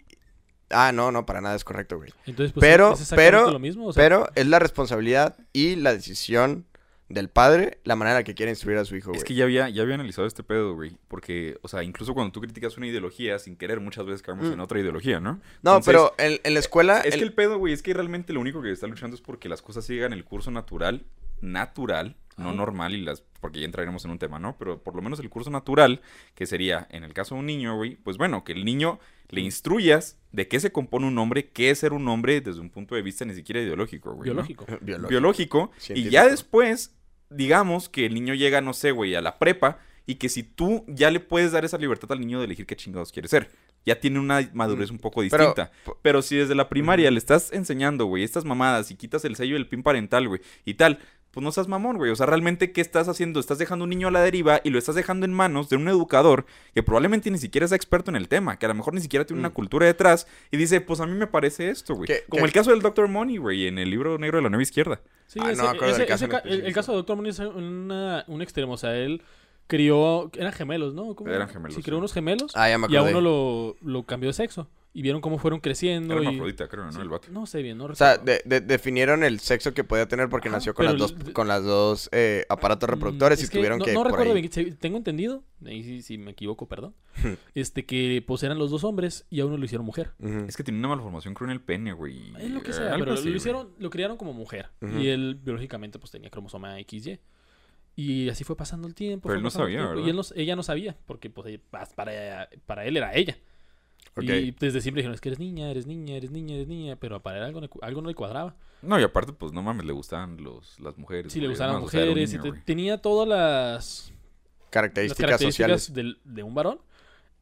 S4: Ah, no, no, para nada es correcto, güey.
S5: Entonces, pues,
S4: Pero,
S5: es exactamente
S4: pero,
S5: lo mismo. o sea,
S4: pero es la responsabilidad y la decisión del padre la manera en la que quiere instruir a su hijo, güey.
S3: Es que ya había, ya había analizado este pedo, güey. Porque, o sea, incluso cuando tú criticas una ideología, sin querer, muchas veces caemos
S4: Mm.
S3: en otra ideología, ¿no?
S4: No,
S3: Entonces,
S4: pero en, en la escuela...
S3: Es
S4: el-
S3: que el pedo, güey, es que realmente lo único que está luchando es porque las cosas sigan el curso natural, natural, no
S5: Ajá.
S3: normal, y las. Porque ya entraremos en un tema, ¿no? Pero por lo menos el curso natural, que sería, en el caso de un niño, güey, pues bueno, que el niño le instruyas de qué se compone un hombre, qué es ser un hombre desde un punto de vista ni siquiera ideológico, güey. ¿no?
S5: biológico.
S4: biológico.
S3: biológico. Y ya después, digamos que el niño llega, no sé, güey, a la prepa. Y que si tú ya le puedes dar esa libertad al niño de elegir qué chingados quiere ser. Ya tiene una madurez un poco
S4: Pero-
S3: distinta. Pero, si desde la primaria le estás enseñando, güey, estas mamadas y quitas el sello del pin parental, güey, y tal, pues no seas mamón, güey. O sea, realmente, ¿qué estás haciendo? Estás dejando un niño a la deriva y lo estás dejando en manos de un educador que probablemente ni siquiera es experto en el tema, que a lo mejor ni siquiera tiene una
S4: Mm.
S3: cultura detrás y dice, pues a mí me parece esto, güey. Como el caso del Dr. Money, güey, en el libro negro de la nueva izquierda.
S5: Sí,
S4: Ah, no
S5: ese-
S4: del caso
S5: ese el, el caso de Doctor Moon es una- un extremo. O sea, él crió. Eran gemelos, ¿no? ¿Cómo?
S3: Eran gemelos,
S5: Sí,
S3: sí.
S5: crió unos gemelos.
S4: Ah, ya me
S5: y a
S4: acordé.
S5: uno lo, lo cambió de sexo. Y vieron cómo fueron creciendo.
S3: Era
S5: y...
S3: creo, ¿no?
S5: Sí,
S3: El vato.
S5: No sé bien, no
S4: O sea, de- de- definieron el sexo que podía tener porque nació con las dos,
S5: el-
S4: con las dos eh, aparatos
S5: Mm,
S4: reproductores
S5: es
S4: y tuvieron
S5: no,
S4: que
S5: No
S4: por
S5: recuerdo
S4: ahí-
S5: bien, tengo entendido, ahí sí, si me equivoco, perdón, este que pues eran los dos hombres y a uno lo hicieron mujer.
S3: Es que tiene una malformación, creo, en el pene, güey.
S5: Es lo que sea, pero
S3: así,
S5: lo
S3: güey.
S5: hicieron, lo criaron como mujer. Y él biológicamente pues tenía cromosoma XY. Y así fue pasando el tiempo.
S3: Pero
S5: fue
S3: él no sabía, ¿verdad?
S5: Y él no- ella no sabía, porque pues ella- para, para él era ella. Y desde siempre dijeron, es que eres niña, eres niña, eres niña, eres niña, pero para él algo, no- algo no le cuadraba.
S3: No, y aparte, pues no mames, le gustaban los, las mujeres.
S5: Sí, le gustaban las mujeres, y te- tenía todas las las
S4: Características,
S5: características
S4: sociales.
S5: del- de un varón.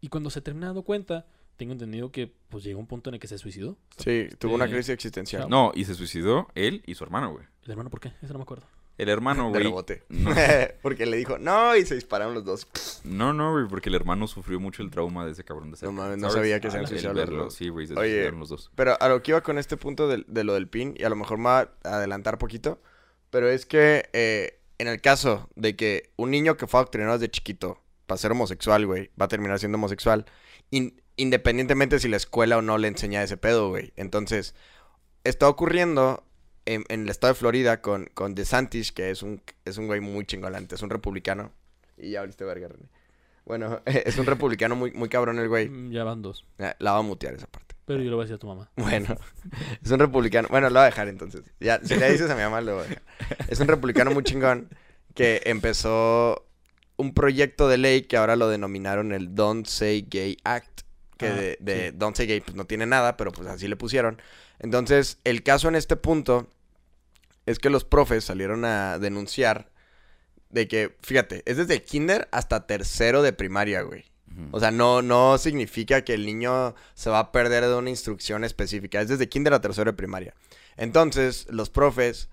S5: Y cuando se termina dando cuenta, tengo entendido que pues llegó un punto en el que se suicidó.
S4: Sí, tuvo una
S5: Este,
S4: crisis existencial.
S3: No, y se suicidó él y su hermano, güey.
S5: ¿El hermano por qué? Eso no me acuerdo.
S3: El hermano, güey. No.
S4: Porque le dijo, no, y se dispararon los dos.
S3: No, no, güey, porque el hermano sufrió mucho el trauma de ese cabrón de cerca.
S4: No mames, no
S3: ¿sabes?
S4: sabía que se
S5: Ah,
S4: los dos.
S3: Sí, güey, se
S4: Oye,
S3: suicidaron los dos.
S4: Pero a lo que iba con este punto de, lo del pin, y a lo mejor me va a adelantar poquito, pero es que eh, en el caso de que un niño que fue adoctrinado desde chiquito para ser homosexual, güey, va a terminar siendo homosexual, in- independientemente si la escuela o no le enseña ese pedo, güey. Entonces, está ocurriendo en, en el estado de Florida con, con DeSantis, que es un, es un güey muy chingolante, es un republicano. Y ya abriste verga, René. Bueno, es un republicano muy, muy cabrón el güey.
S5: Mm, Ya van dos.
S4: Eh, La va a mutear esa parte.
S5: Pero yo le voy a decir a tu mamá.
S4: Bueno, es un republicano. Bueno, lo voy a dejar entonces. Ya, si le dices a mi mamá, lo voy a dejar. Es un republicano muy chingón que empezó un proyecto de ley que ahora lo denominaron el Don't Say Gay Act. Que
S5: Ah,
S4: de, de
S5: sí.
S4: Don't Say Gay pues no tiene nada, pero pues así le pusieron. Entonces, el caso en este punto es que los profes salieron a denunciar de que, fíjate, es desde kinder hasta tercero de primaria, güey. O sea, no, no significa que el niño se va a perder de una instrucción específica. Es desde kinder a tercero de primaria. Entonces, los profes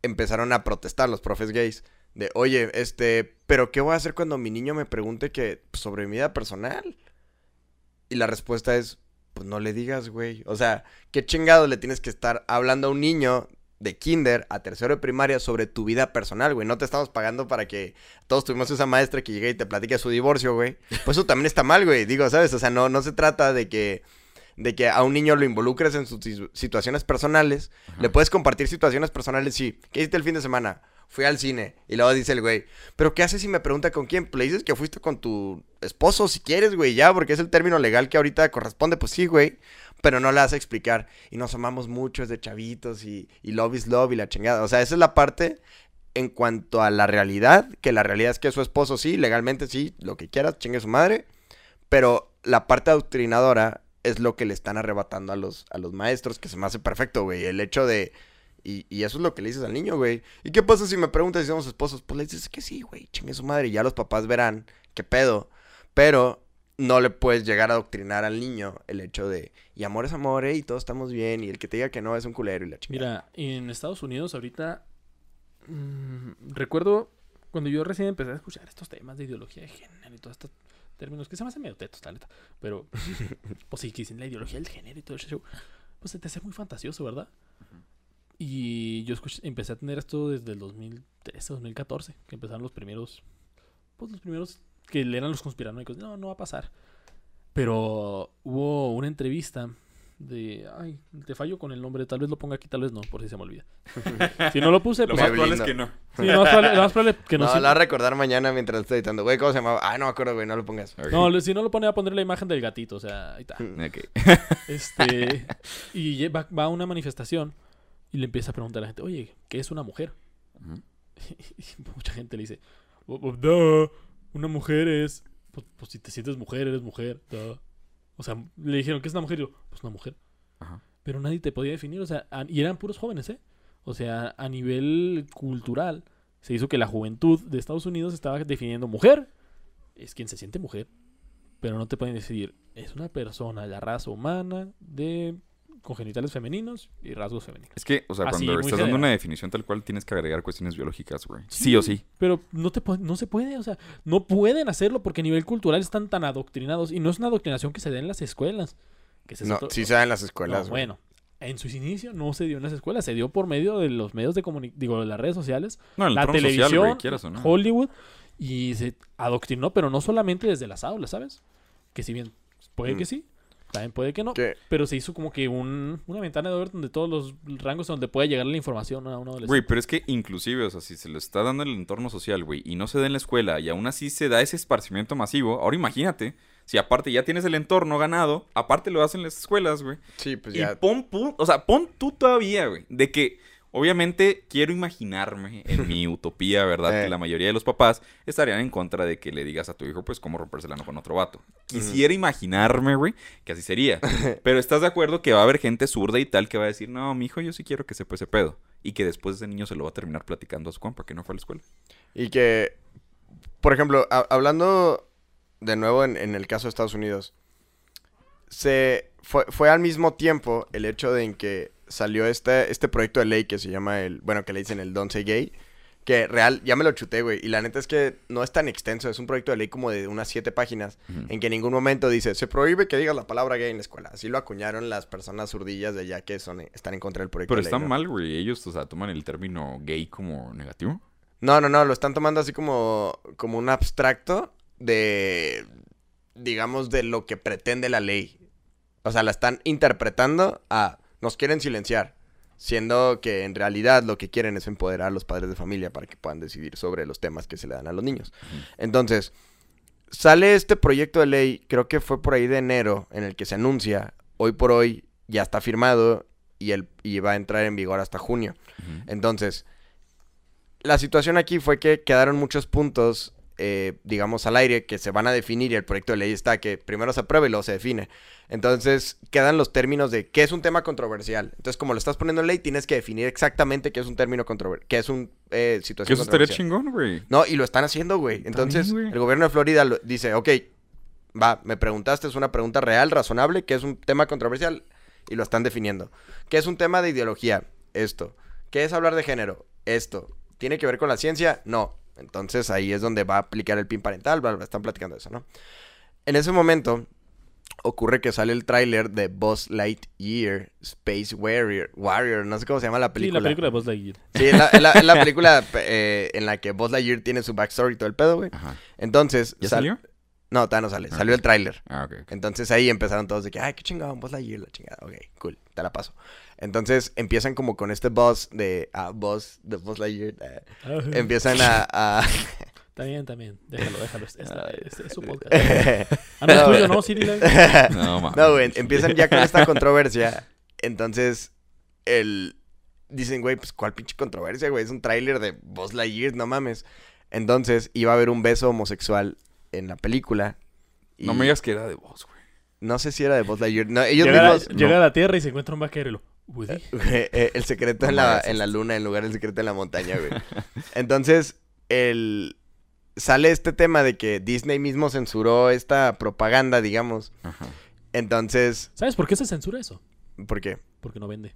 S4: empezaron a protestar, los profes gays, de, oye, este, pero ¿qué voy a hacer cuando mi niño me pregunte que pues, sobre mi vida personal? Y la respuesta es, pues no le digas, güey. O sea, ¿qué chingado le tienes que estar hablando a un niño de kinder a tercero de primaria sobre tu vida personal, güey? No te estamos pagando para que todos tuvimos esa maestra que llegue y te platique su divorcio, güey. Pues eso también está mal, güey. Digo, ¿sabes? O sea, no, no se trata de que de que a un niño lo involucres en sus situ- situaciones personales. Le puedes compartir situaciones personales, sí. ¿Qué hiciste el fin de semana? Fui al cine. Y luego dice el güey, ¿pero qué haces si me pregunta con quién? Pues le dices que fuiste con tu esposo, si quieres, güey, ya, porque es el término legal que ahorita corresponde. Pues sí, güey. Pero no le vas a explicar. Y nos amamos mucho desde chavitos y, y love is love y la chingada. O sea, esa es la parte en cuanto a la realidad, que la realidad es que su esposo sí, legalmente sí, lo que quieras, chingue su madre. Pero la parte adoctrinadora es lo que le están arrebatando a los, a los maestros, que se me hace perfecto, güey. El hecho de... Y, y eso es lo que le dices al niño, güey. ¿Y qué pasa si me preguntas si somos esposos? Pues le dices que sí, güey, chingue su madre. Y ya los papás verán qué pedo. Pero no le puedes llegar a adoctrinar al niño el hecho de... Y amor es amor, ¿eh? Y todos estamos bien. Y el que te diga que no es un culero y la chingada.
S5: Mira, en Estados Unidos ahorita mm, recuerdo cuando yo recién empecé a escuchar estos temas de ideología de género y todos estos términos que se me hacen medio tetos, la neta. Pero, pues sí, que dicen la ideología del género y todo ese show. Pues se te hace muy fantasioso, ¿verdad? Y yo escuché- empecé a tener esto desde el 2013, 2014, que empezaron los primeros, pues los primeros que eran los conspiranoicos. No, no va a pasar. Pero hubo una entrevista de, ay, te fallo con el nombre, tal vez lo ponga aquí, tal vez no, por si se me olvida. si no lo puse,
S3: Lo
S5: pues
S3: más probable es que no.
S5: Sí, lo más probable, lo más probable que no.
S4: No,
S5: sí-
S4: lo vas a recordar mañana mientras estoy editando. Güey, ¿cómo se llamaba? Ah, no me acuerdo, güey, no lo pongas.
S5: No, si no lo pone a poner la imagen del gatito, o sea, ahí está.
S3: Ok.
S5: Este, y va, va a una manifestación y le empieza a preguntar a la gente, oye, ¿qué es una mujer? Y mucha gente le dice, "Oh, oh, duh, una mujer es, pues, pues, si te sientes mujer, eres mujer, duh". O sea, le dijeron, ¿qué es una mujer? Y yo, pues una mujer.
S3: Ajá.
S5: Pero nadie te podía definir, o sea, y eran puros jóvenes, ¿eh? O sea, a nivel cultural, se hizo que la juventud de Estados Unidos estaba definiendo mujer, es quien se siente mujer, pero no te pueden decir, es una persona, la raza humana, de con genitales femeninos y rasgos femeninos.
S3: Es que, o sea,
S5: Así,
S3: cuando estás dando una definición tal cual, tienes que agregar cuestiones biológicas, güey. Sí o sí.
S5: Pero no, te no se puede, o sea, no pueden hacerlo porque a nivel cultural están tan adoctrinados y no es una adoctrinación que se dé en las escuelas. Que
S4: No, sí se da en las escuelas,
S5: bueno, en sus inicios no se dio en las escuelas, se dio por medio de los medios de comunicación, digo, de las redes sociales,
S3: No, el
S5: la televisión,
S3: social, güey, quieras o no.
S5: Hollywood, y se adoctrinó, pero no solamente desde las aulas, ¿sabes? Que si bien puede
S4: Mm.
S5: que sí, también puede que no,
S4: Que-
S5: pero se hizo como que un, una ventana de ver donde todos los rangos donde puede llegar la información a un adolescente.
S3: Güey, pero es que inclusive, o sea, si se lo está dando en el entorno social, güey, y no se da en la escuela, y aún así se da ese esparcimiento masivo, ahora imagínate, si aparte ya tienes el entorno ganado, aparte lo hacen las escuelas, güey.
S4: Sí, pues
S3: y
S4: ya.
S3: pon, pu- o sea, pon tú todavía, güey, de que obviamente quiero imaginarme en mi utopía, ¿verdad?
S4: Eh.
S3: Que la mayoría de los papás estarían en contra de que le digas a tu hijo, pues, cómo romperse la con otro vato. Quisiera imaginarme, güey, que así sería. Pero estás de acuerdo que va a haber gente zurda y tal que va a decir, no, mi hijo, yo sí quiero que sepa ese pedo. Y que después ese niño se lo va a terminar platicando a su compa que no fue a la escuela.
S4: Y que, por ejemplo, hablando de nuevo en, en el caso de Estados Unidos, se fue, fue al mismo tiempo el hecho de en que salió este, este proyecto de ley que se llama el, bueno, que le dicen el Don't Say Gay, que real, ya me lo chuté, güey, y la neta es que no es tan extenso, es un proyecto de ley como de unas siete páginas, en que en ningún momento dice, se prohíbe que digas la palabra gay en la escuela. Así lo acuñaron las personas zurdillas de allá que son, están en contra del proyecto
S3: Pero
S4: de ley.
S3: está
S4: ¿no?
S3: mal, güey. Ellos, o sea, toman el término gay como negativo.
S4: No, no, no, lo están tomando así como, como un abstracto de, digamos, de lo que pretende la ley. O sea, la están interpretando a, nos quieren silenciar, siendo que en realidad lo que quieren es empoderar a los padres de familia para que puedan decidir sobre los temas que se le dan a los niños. Entonces, sale este proyecto de ley, creo que fue por ahí de enero, en el que se anuncia, hoy por hoy ya está firmado y, el, y va a entrar en vigor hasta junio. Entonces, la situación aquí fue que quedaron muchos puntos, eh, digamos, al aire que se van a definir y el proyecto de ley está que primero se aprueba y luego se define. Entonces, quedan los términos de qué es un tema controversial. Entonces, como lo estás poniendo en ley, tienes que definir exactamente qué es un término controversial, qué es una
S3: Que
S4: situación
S3: eso estaría chingón, güey.
S4: No, y lo están haciendo, güey. Entonces, el gobierno de Florida lo- dice, ok, va, me preguntaste, es una pregunta real, razonable, que es un tema controversial, y lo están definiendo. ¿Qué es un tema de ideología? Esto. ¿Qué es hablar de género? Esto. ¿Tiene que ver con la ciencia? No. Entonces ahí es donde va a aplicar el PIN parental, bla, bla, están platicando eso, ¿no? En ese momento ocurre que sale el tráiler de Buzz Lightyear, Space Warrior, Warrior, no sé cómo se llama la
S5: Sí,
S4: película.
S5: la película de Buzz Lightyear.
S4: Sí, es la, es la- es la película eh, en la que Buzz Lightyear tiene su backstory y todo el pedo, güey.
S3: Ajá.
S4: Entonces...
S3: ¿Ya
S4: sal-
S3: salió?
S4: No, todavía no sale.
S3: Ah,
S4: Salió el tráiler.
S3: Ah, ok. ok.
S4: Entonces ahí empezaron todos de que, ay, qué chingón, Buzz Lightyear, la chingada. Ok, cool, te la paso. Entonces empiezan como con este Buzz de, ah, Buzz, de Buzz Lightyear. eh, empiezan a... a-
S5: bien, también. Déjalo, déjalo. Es, es- es su podcast.
S4: no,
S5: Ah, no, es tuyo,
S4: güey.
S5: ¿no? Sí, dile.
S3: No, mames.
S4: No, güey, empiezan ya con esta controversia. Entonces, el... Dicen, güey, pues, ¿cuál pinche controversia, güey? Es un tráiler de Buzz Lightyear, no mames. Entonces, iba a haber un beso homosexual en la película. y-
S3: No me digas que era de vos, güey.
S4: No sé si era de Buzz Lightyear. No, ellos
S5: Llega,
S4: mismos...
S5: llega a la Tierra y se encuentra un vaquero y lo... Woody.
S4: Güey, eh, el secreto en, la, en la luna en lugar del secreto en la montaña, güey. Entonces, el... Sale este tema de que Disney mismo censuró esta propaganda, digamos.
S3: Ajá.
S4: Entonces,
S5: ¿Sabes por qué se censura eso?
S4: ¿por qué?
S5: Porque no vende.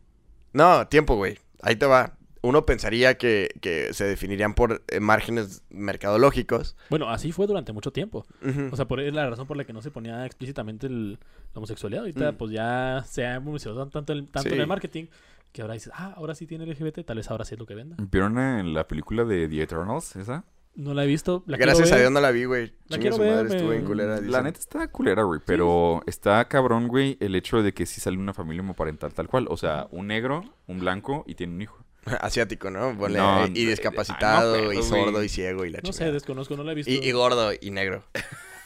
S4: No, tiempo, güey. Ahí te va. Uno pensaría que, que se definirían por eh, márgenes mercadológicos.
S5: Bueno, así fue durante mucho tiempo. O sea, por, es la razón por la que no se ponía explícitamente el, la homosexualidad. Ahorita,
S4: Mm.
S5: pues ya se ha evolucionado tanto, el, tanto en el marketing que ahora dices, ah, ahora sí tiene LGBT, tal vez ahora sí es lo que venda.
S3: ¿Vieron en la película de The Eternals, esa?
S5: No la he visto. La
S4: Gracias a. Dios no la vi, güey.
S5: La quiero
S4: su
S5: ver,
S4: madre, estuvo
S5: me-
S4: bien culera.
S3: La neta está culera, güey, pero está cabrón, güey, el hecho de que sí sale una familia homoparental tal cual. O sea, un negro, un blanco y tiene un hijo.
S4: Asiático, ¿no? Ponle,
S3: No,
S4: y discapacitado,
S3: ah, no,
S4: y sordo, y ciego, y la
S5: No sé, desconozco, no la he visto.
S4: Y, y gordo y negro.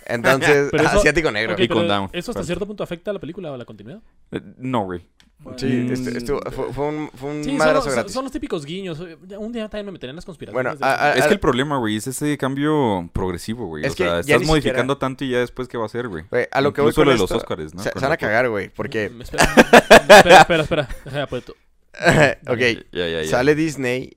S4: Entonces,
S5: Pero eso-
S4: asiático negro.
S3: Y con Down.
S5: ¿Eso hasta cierto punto afecta a la película o a la continuidad?
S3: Eh, No, güey.
S4: Sí,
S3: Mm,
S4: este- estuvo- fue, fue un, fue un
S5: Sí, son,
S4: madrazo
S5: los-
S4: gratis.
S5: son los típicos guiños. Un día también me meteré en las conspiraciones.
S4: Bueno,
S5: de-
S4: a- a-
S3: Es que el problema, güey, es ese cambio progresivo, güey.
S4: Es
S3: o
S4: que
S3: sea, estás modificando tanto y ya después, ¿qué va a hacer, güey?
S4: Güey, a lo que voy
S3: Incluso
S4: con
S3: lo de los Óscares, ¿no?
S4: Se, van a cagar, güey, porque...
S5: Mm, Espera, espera, espera, espera.
S4: Ok,
S3: ya.
S4: sale Disney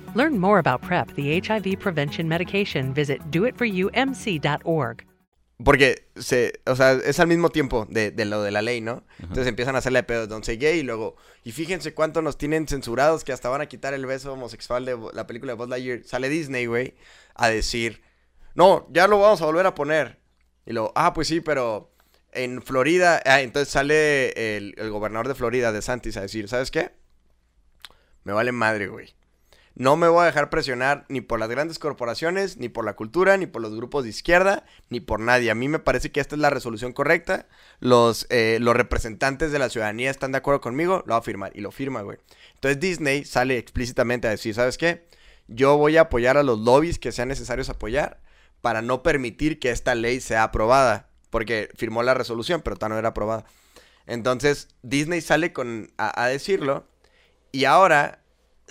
S6: Learn more about PrEP, the HIV prevention medication. Visit doitforumc.org.
S4: Porque se, o sea, es al mismo tiempo de, de lo de la ley, ¿no? Entonces empiezan a hacerle pedo, don't say gay, y luego, y fíjense cuánto nos tienen censurados que hasta van a quitar el beso homosexual de la película de Buzz Lightyear. Sale Disney, güey, a decir, no, ya lo vamos a volver a poner. Y luego, ah, pues sí, pero En Florida, ah, entonces sale el, el gobernador de Florida, de Santis, a decir, ¿sabes qué? Me vale madre, güey. No me voy a dejar presionar ni por las grandes corporaciones, ni por la cultura, ni por los grupos de izquierda, ni por nadie. A mí me parece que esta es la resolución correcta. Los, eh, los representantes de la ciudadanía están de acuerdo conmigo, lo va a firmar. Y lo firma, güey. Entonces Disney sale explícitamente a decir, ¿sabes qué? Yo voy a apoyar a los lobbies que sean necesarios apoyar para no permitir que esta ley sea aprobada. Porque firmó la resolución, pero todavía no era aprobada. Entonces Disney sale con, a, a decirlo. Y ahora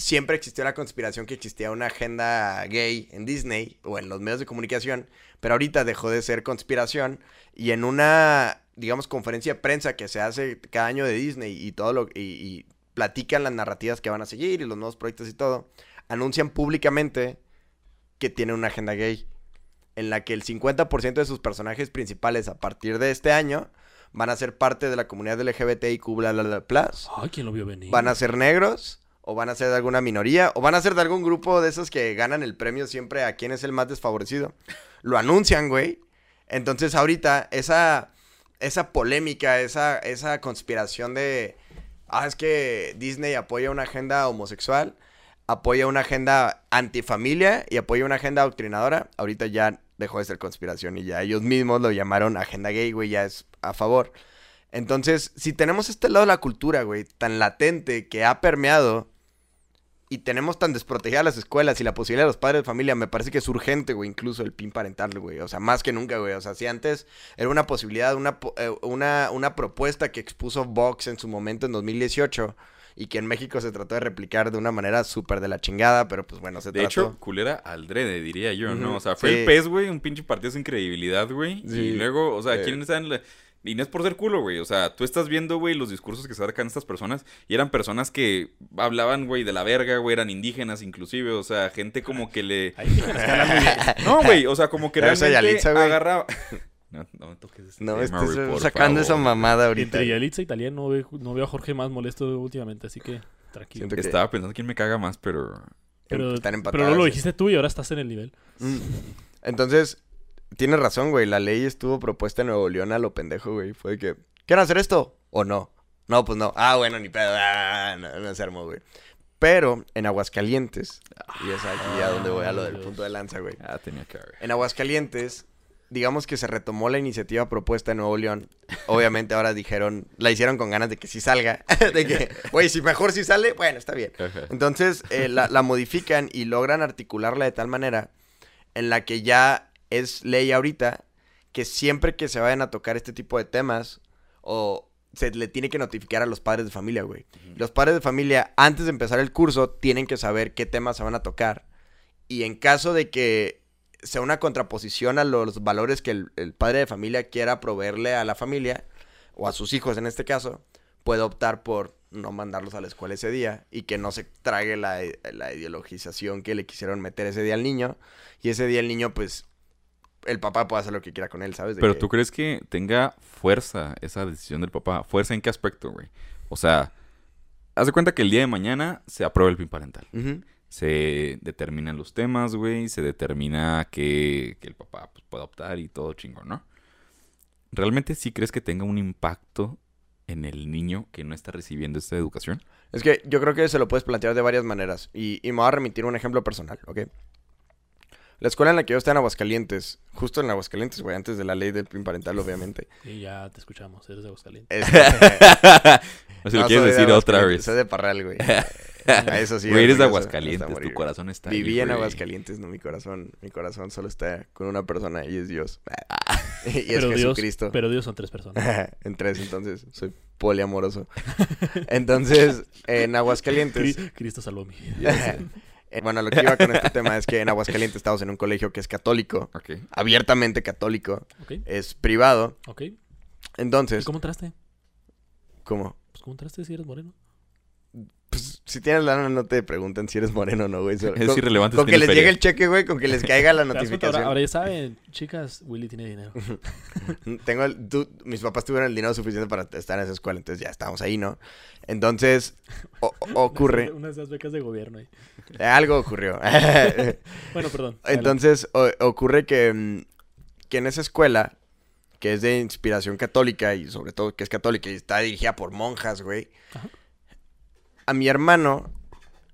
S4: siempre existió la conspiración que existía una agenda gay en Disney o en los medios de comunicación, pero ahorita dejó de ser conspiración y en una, digamos, conferencia de prensa que se hace cada año de Disney y todo lo y, y platican las narrativas que van a seguir y los nuevos proyectos y todo, anuncian públicamente que tienen una agenda gay en la que el 50% de sus personajes principales a partir de este año van a ser parte de la comunidad LGBTIQ bla bla bla plus.
S5: Ay, ¿quién lo vio venir?
S4: Van a ser negros o van a ser de alguna minoría, o van a ser de algún grupo de esos que ganan el premio siempre a quién es el más desfavorecido. Lo anuncian, güey. Entonces ahorita esa, esa polémica, esa, esa conspiración de, ah, es que Disney apoya una agenda homosexual, apoya una agenda antifamilia y apoya una agenda adoctrinadora, ahorita ya dejó de ser conspiración y ya ellos mismos lo llamaron agenda gay, güey, ya es a favor. Entonces, si tenemos este lado de la cultura, güey, tan latente que ha permeado y tenemos tan desprotegidas las escuelas y la posibilidad de los padres de familia, me parece que es urgente, güey, incluso el PIN parental, güey. O sea, más que nunca, güey. O sea, si antes era una posibilidad, una, eh, una, una propuesta que expuso Vox en su momento en 2018 y que en México se trató de replicar de una manera súper de la chingada, pero pues bueno, se
S3: De
S4: trató.
S3: hecho, culera al drede, diría yo, ¿no? O sea, fue
S4: sí.
S3: el PES, güey, un pinche partido sin credibilidad, güey.
S4: Sí.
S3: Y luego, o sea. ¿quién está en la...? Y no es por ser culo, güey. O sea, tú estás viendo, güey, los discursos que sacan estas personas. Y eran personas que hablaban, güey, de la verga, güey. Eran indígenas, inclusive. O sea, gente como que le... No, güey. O sea, como que realmente
S4: Yalitza, güey.
S3: agarraba... No, no me toques ese
S4: No,
S3: tema,
S4: sacando esa mamada ahorita.
S5: Entre Yalitza y Talía no, ve- no veo a Jorge más molesto últimamente, así que tranquilo.
S4: Siento que-
S3: Estaba pensando quién me caga más, pero...
S5: Pero,
S4: están
S5: pero no lo dijiste tú y ahora estás en el nivel.
S4: Mm. Entonces, tienes razón, güey. La ley estuvo propuesta en Nuevo León a lo pendejo, güey. Fue de que, ¿quieren hacer esto o no? No, pues no. Ah, bueno, ni pedo. Ah, no, no se armó, güey. Pero en Aguascalientes, y es aquí ya donde voy a lo del punto de lanza, güey.
S3: Ah, tenía que haber.
S4: En Aguascalientes, digamos que se retomó la iniciativa propuesta en Nuevo León. Obviamente ahora dijeron, la hicieron con ganas de que sí salga. de que, güey, si mejor si sale, bueno, está bien. Entonces eh, la, la modifican y logran articularla de tal manera en la que ya es ley ahorita que siempre que se vayan a tocar este tipo de temas o se le tiene que notificar a los padres de familia, güey. Los padres de familia antes de empezar el curso tienen que saber qué temas se van a tocar y en caso de que sea una contraposición a los valores que el, el padre de familia quiera proveerle a la familia o a sus hijos en este caso, puede optar por no mandarlos a la escuela ese día y que no se trague la, la ideologización que le quisieron meter ese día al niño. Y ese día el niño, pues, el papá puede hacer lo que quiera con él, ¿sabes? De
S3: Pero
S4: que-
S3: tú crees que tenga fuerza esa decisión del papá. ¿Fuerza en qué aspecto, güey? O sea, haz de cuenta que el día de mañana se aprueba el PIN parental. Se determinan los temas, güey. Se determina que, que el papá pues, pueda optar y todo chingón, ¿no? ¿Realmente sí crees que tenga un impacto en el niño que no está recibiendo esta educación?
S4: Es que yo creo que se lo puedes plantear de varias maneras. Y, y me voy a remitir un ejemplo personal, ¿ok? La escuela en la que yo estaba en Aguascalientes, justo en Aguascalientes, güey, antes de la ley del PIN parental, obviamente.
S5: Y ya te escuchamos, eres de Aguascalientes.
S4: Este,
S3: No sé si lo
S4: no,
S3: quieres
S4: soy de
S3: decir otra vez.
S4: Soy de Parral, güey. A eso sí.
S3: Güey, eres de Aguascalientes, tu corazón está ahí,
S4: Viví en. Aguascalientes, no mi corazón. Mi corazón solo está con una persona y es Dios. y es
S5: pero Dios,
S4: Jesucristo.
S5: pero Dios son tres personas.
S4: en tres, entonces soy poliamoroso. Entonces, en Aguascalientes.
S5: Cri- Cristo salvó mi vida.
S4: Eh, bueno, lo que iba con este tema es que en Aguascalientes estamos en un colegio que es católico, abiertamente católico, es privado.
S5: ok. ¿Y
S4: Entonces,
S5: cómo entraste?
S4: ¿cómo?
S5: Pues ¿cómo entraste si eres moreno?
S4: Si tienes lana no te preguntan si eres moreno o no, güey. Solo-
S3: Es
S4: con,
S3: irrelevante
S4: Con que les llegue el cheque, güey, con que les caiga la notificación.
S5: Ahora, ahora ya saben, chicas, Willy tiene dinero.
S4: Tengo el- tú- mis papás tuvieron el dinero suficiente para estar en esa escuela, entonces ya estábamos ahí, ¿no? Entonces, o- ocurre,
S5: Una de esas becas de gobierno ahí.
S4: algo ocurrió.
S5: Bueno, perdón.
S4: Entonces, o- ocurre que, mm, que en esa escuela, que es de inspiración católica y sobre todo que es católica y está dirigida por monjas, güey. A mi hermano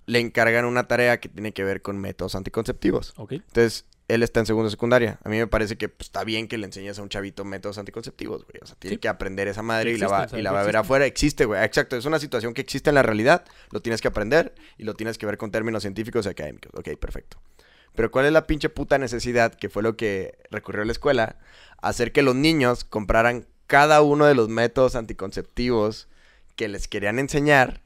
S4: le encargan una tarea que tiene que ver con métodos anticonceptivos.
S5: Ok.
S4: Entonces, él está en segundo secundaria. A mí me parece que pues, está bien que le enseñes a un chavito métodos anticonceptivos, güey. O sea, tiene
S5: Sí.
S4: que aprender esa madre y la va,
S5: Existen, o sea,
S4: y la va a ver afuera. Existe, güey. Exacto. Es una situación que existe en la realidad. Lo tienes que aprender y lo tienes que ver con términos científicos y académicos. Ok, perfecto. Pero ¿cuál es la pinche puta necesidad, que fue lo que recurrió la escuela? Hacer que los niños compraran cada uno de los métodos anticonceptivos que les querían enseñar,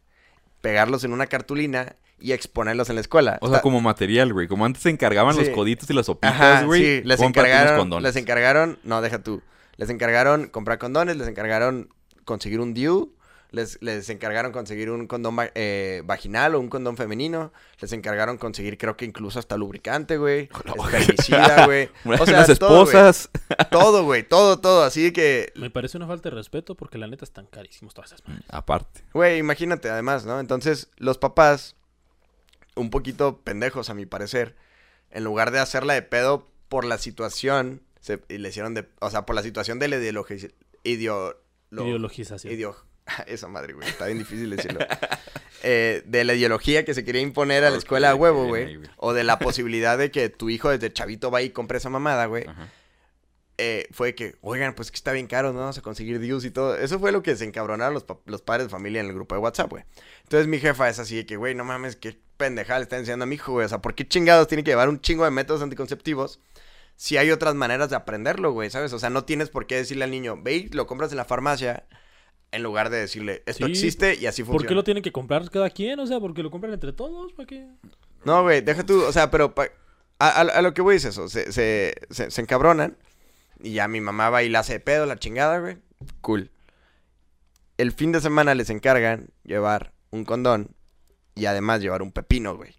S4: pegarlos en una cartulina y exponerlos en la escuela.
S3: O sea,
S4: Está-
S3: como material, güey. Como antes se encargaban los coditos y las sopitas, güey.
S4: sí, les encargaron,
S3: condones.
S4: les encargaron, no, deja tú, les encargaron comprar condones, les encargaron conseguir un DIU, les, les encargaron conseguir un condón va- eh, vaginal o un condón femenino, les encargaron conseguir creo que incluso hasta lubricante, güey, espermicida, güey, o sea,
S3: Unas
S4: todo, güey.
S3: esposas.
S4: todo, güey, todo, todo, así que,
S5: Me parece una falta de respeto porque la neta están carísimos todas esas madres.
S3: Aparte.
S4: güey, imagínate además, ¿no? Entonces, los papás, un poquito pendejos a mi parecer, en lugar de hacerla de pedo por la situación, se, y le hicieron de, o sea, por la situación de la
S5: Ideologización.
S4: idio- esa madre, güey, está bien difícil decirlo. Eh, de la ideología que se quería imponer a la escuela a huevo, güey. O de la posibilidad de que tu hijo desde chavito vaya y compre esa mamada, güey. Eh, fue que, oigan, pues que está bien caro, ¿no? Vamos a conseguir views y todo. Eso fue lo que se encabronaron los, los padres de familia en el grupo de WhatsApp, güey. Entonces mi jefa es así de que, güey, no mames, qué pendejada le está enseñando a mi hijo, güey. O sea, ¿por qué chingados tiene que llevar un chingo de métodos anticonceptivos si hay otras maneras de aprenderlo, güey? ¿Sabes? O sea, no tienes por qué decirle al niño, ve y lo compras en la farmacia en lugar de decirle, esto
S5: Sí,
S4: existe y así funciona.
S5: ¿Por qué lo tienen que comprar cada quien? O sea, porque lo compran entre todos, ¿para qué?
S4: No, güey, deja tú, o sea, pero pa- a, a- a lo que voy es eso, se, se, se, se encabronan y ya mi mamá va y la hace de pedo, la chingada, güey. Cool. El fin de semana les encargan llevar un condón y además llevar un pepino, güey.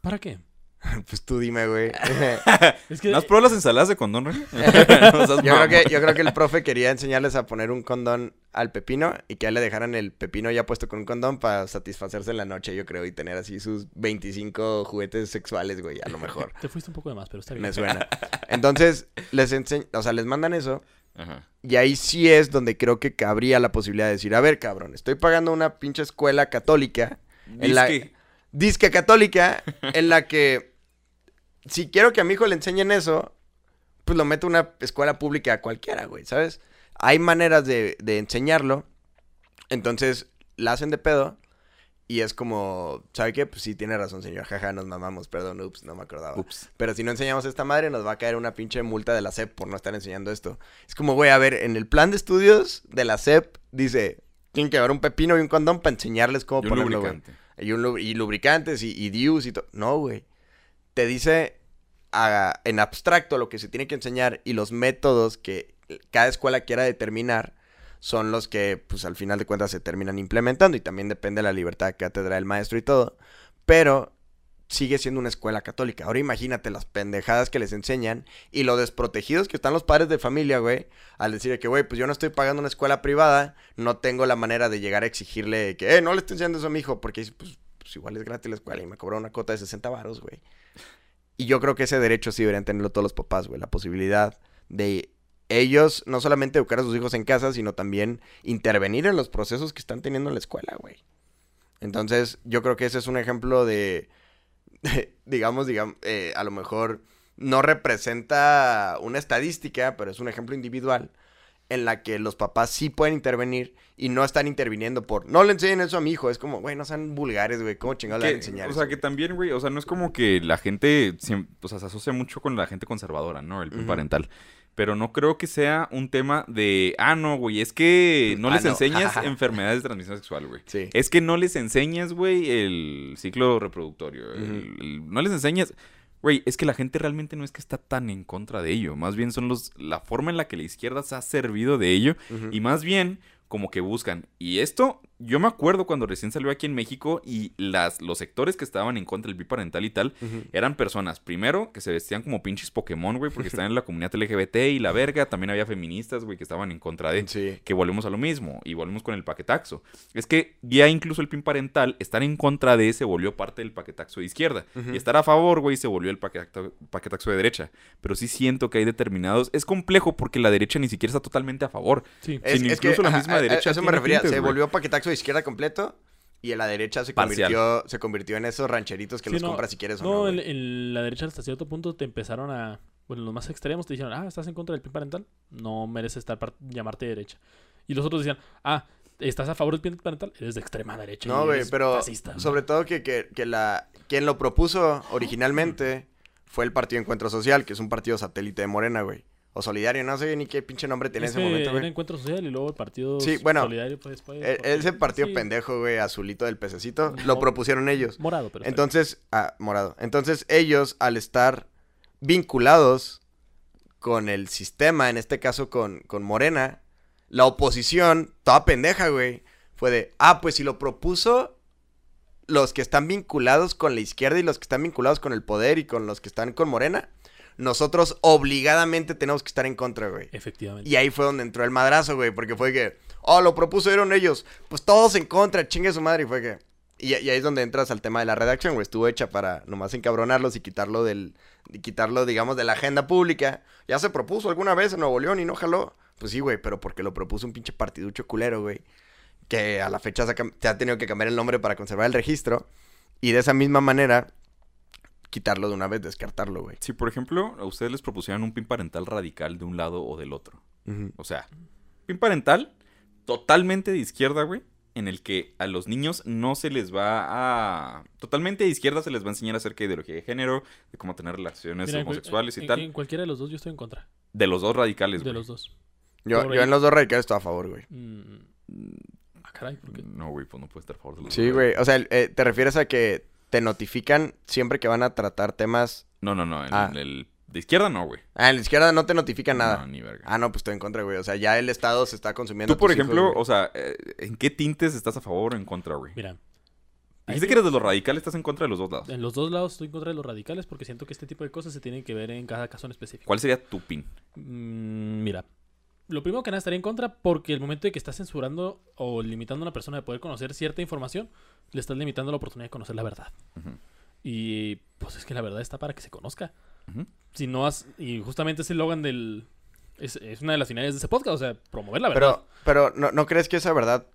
S5: ¿Para qué?
S4: Pues tú dime, güey.
S5: Es que
S3: ¿No has probado las ensaladas de condón, güey? No
S4: yo, creo que, yo creo que el profe quería enseñarles a poner un condón al pepino y que a él le dejaran el pepino ya puesto con un condón para satisfacerse en la noche, yo creo, y tener así sus 25 juguetes sexuales, güey, a lo mejor.
S5: te fuiste un poco de más, pero está bien.
S4: Me suena. Entonces, les enseñan, o sea, les mandan eso.
S3: Ajá.
S4: Y ahí sí es donde creo que cabría la posibilidad de decir, a ver, cabrón, estoy pagando una pinche escuela católica. En la,
S3: Disque.
S4: disque católica, en la que si quiero que a mi hijo le enseñen eso, pues lo meto a una escuela pública cualquiera, güey, ¿sabes? Hay maneras de, de enseñarlo. Entonces, la hacen de pedo. Y es como, ¿sabe qué? Pues sí, tiene razón, señor. Jaja, nos mamamos, perdón, ups, no me acordaba.
S3: Ups.
S4: Pero si no enseñamos esta madre, nos va a caer una pinche multa de la SEP por no estar enseñando esto. Es como, güey, a ver, en el plan de estudios de la SEP dice, tienen que llevar un pepino y un condón para enseñarles cómo
S3: Y un
S4: ponerlo, güey.
S3: lubricante.
S4: Y, un lu- y lubricantes y, y DIUs y todo. No, güey. Te dice en abstracto lo que se tiene que enseñar y los métodos que cada escuela quiera determinar son los que, pues al final de cuentas, se terminan implementando. Y también depende de la libertad de cátedra del maestro y todo. Pero sigue siendo una escuela católica. Ahora imagínate las pendejadas que les enseñan y lo desprotegidos que están los padres de familia, güey, al decir que, güey, pues yo no estoy pagando una escuela privada, no tengo la manera de llegar a exigirle que, eh, no le estoy enseñando eso a mi hijo, porque pues, pues igual es gratis la escuela y me cobró una cuota de 60 varos, güey. Y yo creo que ese derecho sí deberían tenerlo todos los papás, güey, la posibilidad de ellos no solamente educar a sus hijos en casa, sino también intervenir en los procesos que están teniendo en la escuela, güey. Entonces, yo creo que ese es un ejemplo de, de, digamos, digamos, eh, a lo mejor no representa una estadística, pero es un ejemplo individual en la que los papás sí pueden intervenir y no están interviniendo por, no le enseñen eso a mi hijo, es como, güey, no sean vulgares, güey, ¿cómo chingados le van a enseñar
S3: o
S4: eso,
S3: sea, que
S4: güey?
S3: también, güey, o sea, no es como que la gente, o sea, se asocia mucho con la gente conservadora, ¿no? El
S4: Ujú.
S3: parental. Pero no creo que sea un tema de, ah, no, güey, es que no
S4: Ah,
S3: les
S4: no.
S3: enseñas enfermedades de transmisión sexual, güey.
S4: Sí.
S3: Es que no les enseñas, güey, el ciclo reproductorio. el-
S4: Ujú.
S3: el- no les enseñas... Güey, es que la gente realmente no es que está tan en contra de ello. Más bien son los la forma en la que la izquierda se ha servido de ello. Y más bien como que buscan. Y esto yo me acuerdo cuando recién salió aquí en México y las, los sectores que estaban en contra del biparental y tal eran personas, primero, que se vestían como pinches Pokémon, güey, porque estaban en la comunidad LGBT y la verga. También había feministas, güey, que estaban en contra de.
S4: Sí.
S3: Que volvemos a lo mismo y volvemos con el paquetaxo. Es que ya incluso el PIN parental, estar en contra de se volvió parte del paquetaxo de izquierda. Y estar a favor, güey, se volvió el paquetaxo, paquetaxo de derecha. Pero sí siento que hay determinados. Es complejo porque la derecha ni siquiera está totalmente a favor.
S5: Sí.
S4: Es, que,
S3: incluso la
S4: ajá,
S3: misma
S4: a- a
S3: derecha
S4: Eso me refería.
S3: tintes,
S4: se volvió paquetaxo de izquierda completo y a la derecha se
S3: Parcial.
S4: convirtió, se convirtió en esos rancheritos que
S5: Sí,
S4: los
S5: no,
S4: compras si quieres o
S5: no.
S4: no.
S5: en, en la derecha hasta cierto punto te empezaron a... Bueno, los más extremos te dijeron, ah, ¿estás en contra del PIN parental? No mereces estar par- llamarte derecha. Y los otros decían, ah, ¿estás a favor del PIN parental? Eres de extrema derecha.
S4: No, güey, pero
S5: fascista".
S4: sobre todo que, que, que la quien lo propuso originalmente fue el Partido Encuentro Social, que es un partido satélite de Morena, güey. O Solidario, no sé ni qué pinche nombre
S5: Es
S4: ese
S5: que
S4: momento,
S5: era. Encuentro Social y luego el Partido
S4: Sí, bueno,
S5: Solidario pues, después.
S4: E- ese partido
S5: sí,
S4: pendejo, güey, azulito del pececito, lo propusieron ellos.
S5: Morado, pero...
S4: Entonces, ah, morado. Entonces, ellos, al estar vinculados con el sistema, en este caso con, con Morena, la oposición, toda pendeja, güey, fue de, ah, pues si lo propuso los que están vinculados con la izquierda y los que están vinculados con el poder y con los que están con Morena, nosotros obligadamente tenemos que estar en contra, güey.
S5: Efectivamente.
S4: Y ahí fue donde entró el madrazo, güey, porque fue que, oh, lo propusieron ellos, pues todos en contra, chingue su madre, y fue que... Y, y ahí es donde entras al tema de la redacción, güey, estuvo hecha para nomás encabronarlos y quitarlo del, y quitarlo, digamos, de la agenda pública. Ya se propuso alguna vez en Nuevo León y no jaló. Pues sí, güey, pero porque lo propuso un pinche partiducho culero, güey, que a la fecha se ha, cam- se ha tenido que cambiar el nombre para conservar el registro. Y de esa misma manera, quitarlo de una vez, descartarlo, güey.
S3: Si, por ejemplo, a ustedes les propusieran un PIN parental radical de un lado o del otro. O sea, PIN parental totalmente de izquierda, güey. En el que a los niños no se les va a... Totalmente de izquierda se les va a enseñar acerca de ideología de género, de cómo tener relaciones
S5: Mira, en cual-
S3: homosexuales y
S5: en-
S3: tal.
S5: En cualquiera de los dos yo estoy en contra.
S3: De los dos radicales,
S5: De
S3: güey.
S5: los dos.
S4: Yo, en los dos radicales estoy a favor, güey.
S5: Mm, Ah, caray, ¿por qué?
S3: No, güey, pues no puede estar a favor de los
S4: Sí,
S3: dos
S4: güey. O sea, eh, te refieres a que te notifican siempre que van a tratar temas.
S3: No, no, no. En
S4: Ah.
S3: el de izquierda no, güey.
S4: Ah, en la izquierda no te notifican nada.
S3: No, ni verga.
S4: Ah, no, pues estoy en contra, güey. O sea, ya el Estado se está consumiendo.
S3: Tú, por ejemplo,
S4: hijos,
S3: o sea, eh, ¿en qué tintes estás a favor o en contra, güey?
S5: Mira.
S3: Dijiste que eres de los radicales, estás en contra de los dos lados.
S5: En los dos lados estoy en contra de los radicales porque siento que este tipo de cosas se tienen que ver en cada caso en específico.
S3: ¿Cuál sería tu pin?
S5: Mm, mira, lo primero que nada estaría en contra porque el momento de que estás censurando o limitando a una persona de poder conocer cierta información, le estás limitando la oportunidad de conocer la verdad. Y pues es que la verdad está para que se conozca. Si no has... Y justamente ese logan del... Es, es una de las finales de ese podcast, o sea, promover la verdad.
S4: Pero, pero ¿no, ¿no crees que esa verdad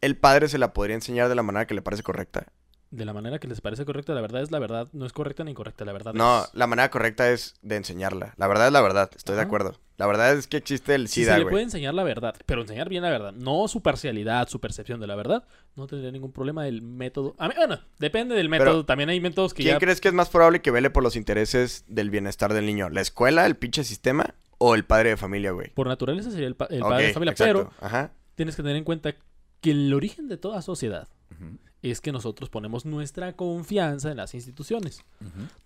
S4: el padre se la podría enseñar de la manera que le parece correcta?
S5: De la manera que les parece correcta, la verdad es la verdad, no es correcta ni incorrecta, la verdad
S4: No,
S5: es...
S4: la manera correcta es de enseñarla. La verdad es la verdad, estoy de acuerdo. La verdad es que existe el
S5: Si
S4: SIDA,
S5: se le puede enseñar la verdad, pero enseñar bien la verdad, no su parcialidad, su percepción de la verdad, no tendría ningún problema el método. A mí, bueno, depende del método.
S4: Pero,
S5: También hay métodos que
S4: ¿Quién
S5: ya.
S4: crees que es más probable que vele por los intereses del bienestar del niño? ¿La escuela, el pinche sistema o el padre de familia, güey?
S5: Por naturaleza sería el, pa- el padre de familia,
S4: exacto.
S5: pero
S4: Ajá.
S5: tienes que tener en cuenta que el origen de toda sociedad es que nosotros ponemos nuestra confianza en las instituciones.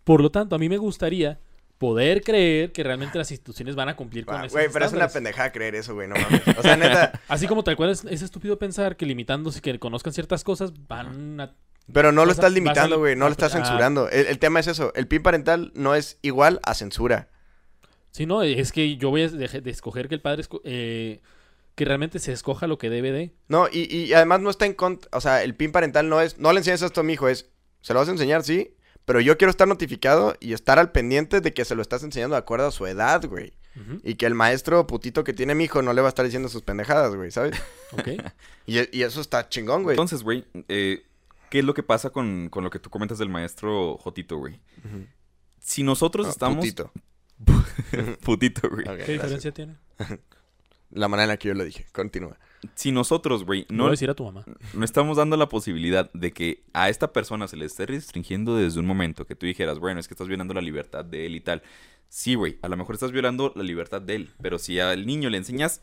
S5: Por lo tanto, a mí me gustaría poder creer que realmente las instituciones van a cumplir con
S4: Ah,
S5: esos
S4: Güey, pero es una pendejada creer eso, güey, no mames. O sea, neta.
S5: Así como tal cual es, es estúpido pensar que limitándose que conozcan ciertas cosas van a
S4: Pero no lo estás
S5: a-
S4: limitando, güey. No lo estás
S5: ah.
S4: censurando. El, el tema es eso. El PIN parental no es igual a censura.
S5: Sí, no, es que yo voy a de escoger que el padre eh, que realmente se escoja lo que debe de.
S4: No, y, y además no está en contra. O sea, el PIN parental no es. No le enseñas esto a mi hijo, es. Se lo vas a enseñar, sí. Pero yo quiero estar notificado y estar al pendiente de que se lo estás enseñando de acuerdo a su edad, güey. Y que el maestro putito que tiene mi hijo no le va a estar diciendo sus pendejadas, güey, ¿sabes?
S5: ok.
S4: Y, y eso está chingón, güey.
S3: Entonces, güey, eh, ¿qué es lo que pasa con, con lo que tú comentas del maestro Jotito, güey? Si nosotros
S4: No,
S3: estamos...
S4: putito.
S3: Putito, güey.
S5: ¿Qué
S4: gracias.
S5: diferencia tiene?
S4: La manera en la que yo lo dije. Continúa.
S3: Si nosotros, güey,
S5: No
S3: no,
S5: decir a tu mamá.
S3: no estamos dando la posibilidad de que a esta persona se le esté restringiendo desde un momento que tú dijeras, bueno, es que estás violando la libertad de él y tal. Sí, güey, a lo mejor estás violando la libertad de él, pero si al niño le enseñas...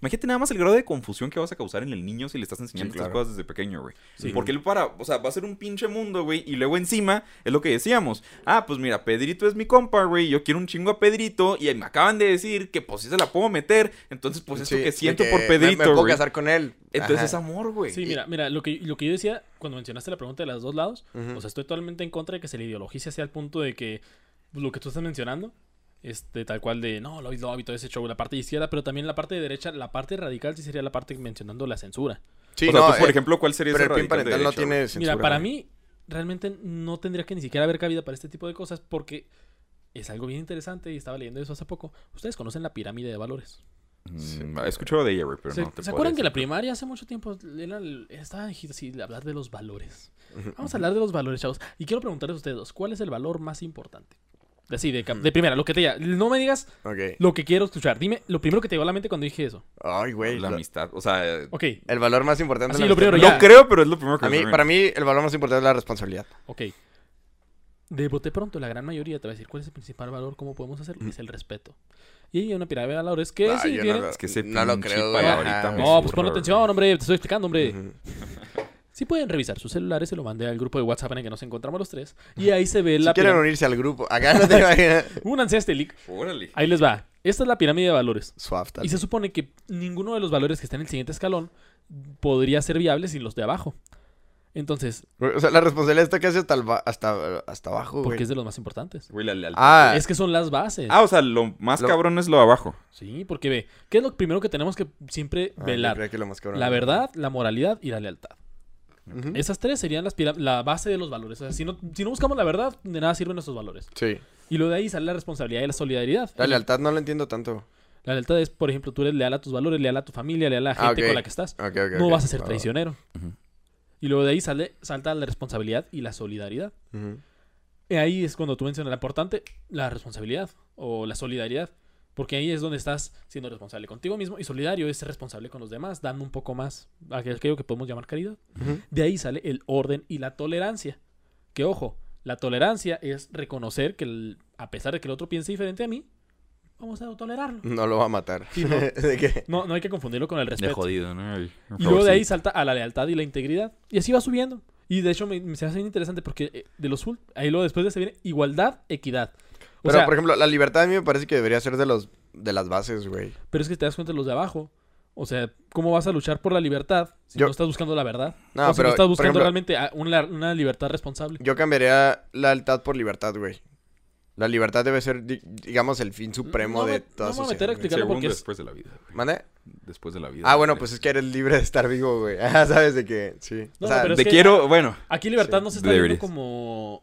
S3: Imagínate nada más el grado de confusión que vas a causar en el niño si le estás enseñando
S4: Sí,
S3: estas
S4: claro.
S3: cosas desde pequeño, güey.
S5: Sí.
S3: Porque él para, o sea, va a ser un pinche mundo, güey. Y luego encima, es lo que decíamos. Ah, pues mira, Pedrito es mi compa, güey. Yo quiero un chingo a Pedrito. Y me acaban de decir que pues sí se la puedo meter. Entonces, pues esto
S4: Sí,
S3: que
S4: de
S3: siento
S4: que
S3: por Pedrito,
S4: Me, puedo casar con él.
S3: Entonces
S4: Ajá.
S3: es amor, güey.
S5: Sí, mira, mira, lo que, lo que yo decía cuando mencionaste la pregunta de los dos lados, o sea, estoy totalmente en contra de que se le ideologice hacia el punto de que lo que tú estás mencionando, este, tal cual de, no, lo lo todo ese show, la parte de izquierda, pero también la parte de derecha, la parte radical sí sería la parte mencionando la censura.
S4: Sí,
S3: o sea,
S4: no,
S3: tú, por
S4: eh,
S3: ejemplo, ¿cuál sería
S4: Pero
S3: ese
S4: el PIN
S3: radical de
S4: parental no tiene censura.
S5: Mira, para mí, realmente no tendría que ni siquiera haber cabida para este tipo de cosas porque es algo bien interesante y estaba leyendo eso hace poco. Ustedes conocen la pirámide de valores.
S3: Mm, he escuchado de ella, pero
S5: ¿Se,
S3: no te
S5: ¿se acuerdan que la primaria hace mucho tiempo era estaba así de hablar de los valores? Vamos a hablar de los valores, chavos. Y quiero preguntarles a ustedes dos, ¿cuál es el valor más importante? Así, de, cap- de primera, lo que te diga. No me digas lo que quiero escuchar. Dime lo primero que te llegó a la mente cuando dije eso.
S4: Ay, güey.
S3: La
S4: lo-
S3: amistad, o sea... eh,
S5: Ok,
S4: El valor más importante.
S5: Así,
S4: en la
S5: lo primero, ya.
S3: No creo, pero es lo primero que
S4: A
S3: me
S4: mí, para mí, el valor más importante es la responsabilidad.
S5: ok. De bote pronto, la gran mayoría te va a decir cuál es el principal valor, cómo podemos hacerlo. Es el respeto. Y hay una pirámide de valores que
S4: Ah, no lo-
S3: Es que ese
S4: no lo creo, güey.
S5: No, pues
S3: zurra,
S5: pon
S3: güey.
S5: atención, hombre, te estoy explicando, hombre.
S4: Ujú.
S5: Sí pueden revisar sus celulares, se lo mandé al grupo de WhatsApp en el que nos encontramos los tres. Y ahí se ve
S4: Si
S5: la
S4: quieren
S5: pirámide.
S4: unirse al grupo, acá no te imaginas.
S5: Únanse a este link.
S3: Órale.
S5: Ahí les va. Esta es la pirámide de valores.
S4: Suave, tal.
S5: Y se supone que ninguno de los valores que está en el siguiente escalón podría ser viable sin los de abajo. Entonces,
S4: O sea, la responsabilidad está casi hasta, hasta, hasta abajo, güey.
S5: porque es de los más importantes.
S3: Güey, la lealtad.
S4: Ah,
S5: Es que son las bases.
S3: Ah, o sea, lo más
S4: Lo-
S3: cabrón es lo de abajo.
S5: Sí, porque ve, ¿qué es lo primero que tenemos que siempre
S4: ah,
S5: velar?
S4: que lo más cabrón
S5: La verdad, la moralidad y la lealtad. Esas tres serían las la base de los valores. O sea, si no, si no buscamos la verdad, de nada sirven nuestros valores.
S4: Sí.
S5: Y lo de ahí sale la responsabilidad y la solidaridad.
S4: La lealtad no la entiendo tanto.
S5: La lealtad es, por ejemplo, tú eres leal a tus valores, leal a tu familia, leal a la gente
S4: Ah, ok.
S5: con la que estás.
S4: Ok, ok,
S5: no vas a ser traicionero. Y luego de ahí sale, salta la responsabilidad y la solidaridad. Y ahí es cuando tú mencionas la importante, la responsabilidad o la solidaridad. Porque ahí es donde estás siendo responsable contigo mismo y solidario es ser responsable con los demás, dando un poco más a aquello que podemos llamar caridad. De ahí sale el orden y la tolerancia. Que ojo, la tolerancia es reconocer que el- a pesar de que el otro piense diferente a mí, vamos a tolerarlo.
S4: No lo va a matar.
S5: Sí, no.
S4: ¿De qué?
S5: No, no hay que confundirlo con el
S3: De
S5: respeto.
S3: jodido, ¿no?
S5: Y luego de ahí salta a la lealtad y la integridad. Y así va subiendo. Y de hecho me, me se hace bien interesante porque eh, de los ahí luego después de ese viene igualdad, equidad. O
S4: Pero,
S5: sea,
S4: por ejemplo, la libertad a mí me parece que debería ser de los de las bases, güey.
S5: pero es que te das cuenta de los de abajo. O sea, ¿cómo vas a luchar por la libertad si
S4: Yo-
S5: no estás buscando la verdad?
S4: No,
S5: o si
S4: pero,
S5: no estás buscando
S4: ejemplo-
S5: realmente una, una libertad responsable.
S4: Yo cambiaría lealtad por libertad, güey. La libertad debe ser, di- digamos, el fin supremo
S5: No
S4: de toda
S5: no me voy a
S4: sociedad,
S5: meter a explicarlo porque es-
S3: después de la vida, güey.
S4: ¿Mande?
S3: Después de la vida.
S4: Ah, bueno, pues es que eres libre de estar vivo, güey. Ah, sabes de que, sí.
S5: No,
S4: o sea,
S5: pero es
S3: Te
S5: que-
S3: quiero, bueno.
S5: Aquí libertad
S4: Sí.
S5: no se está viendo como...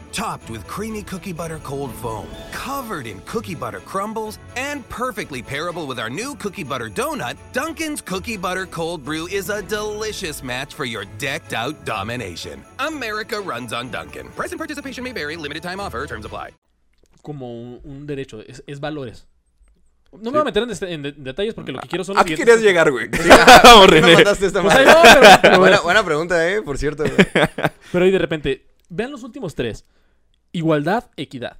S7: Topped with creamy cookie butter cold foam, covered in cookie butter crumbles, and perfectly pairable with our new cookie butter donut, Dunkin's Cookie Butter Cold Brew is a delicious match for your decked out domination. America runs on Dunkin'. Present participation may vary, limited time offer, terms apply.
S5: como un, un derecho, es, es valores. No me voy a meter en, este- en de- detalles porque lo que quiero son
S3: ¿A qué
S5: siguientes-
S3: quería llegar, güey?
S4: ¿por
S3: Vamos,
S4: qué me
S3: René.
S4: mandaste esta
S5: Pues
S4: madre?
S5: ahí no, pero- pero-
S4: buena, buena pregunta, eh, por cierto. güey.
S5: Pero ahí de repente, vean los últimos tres. Igualdad, equidad.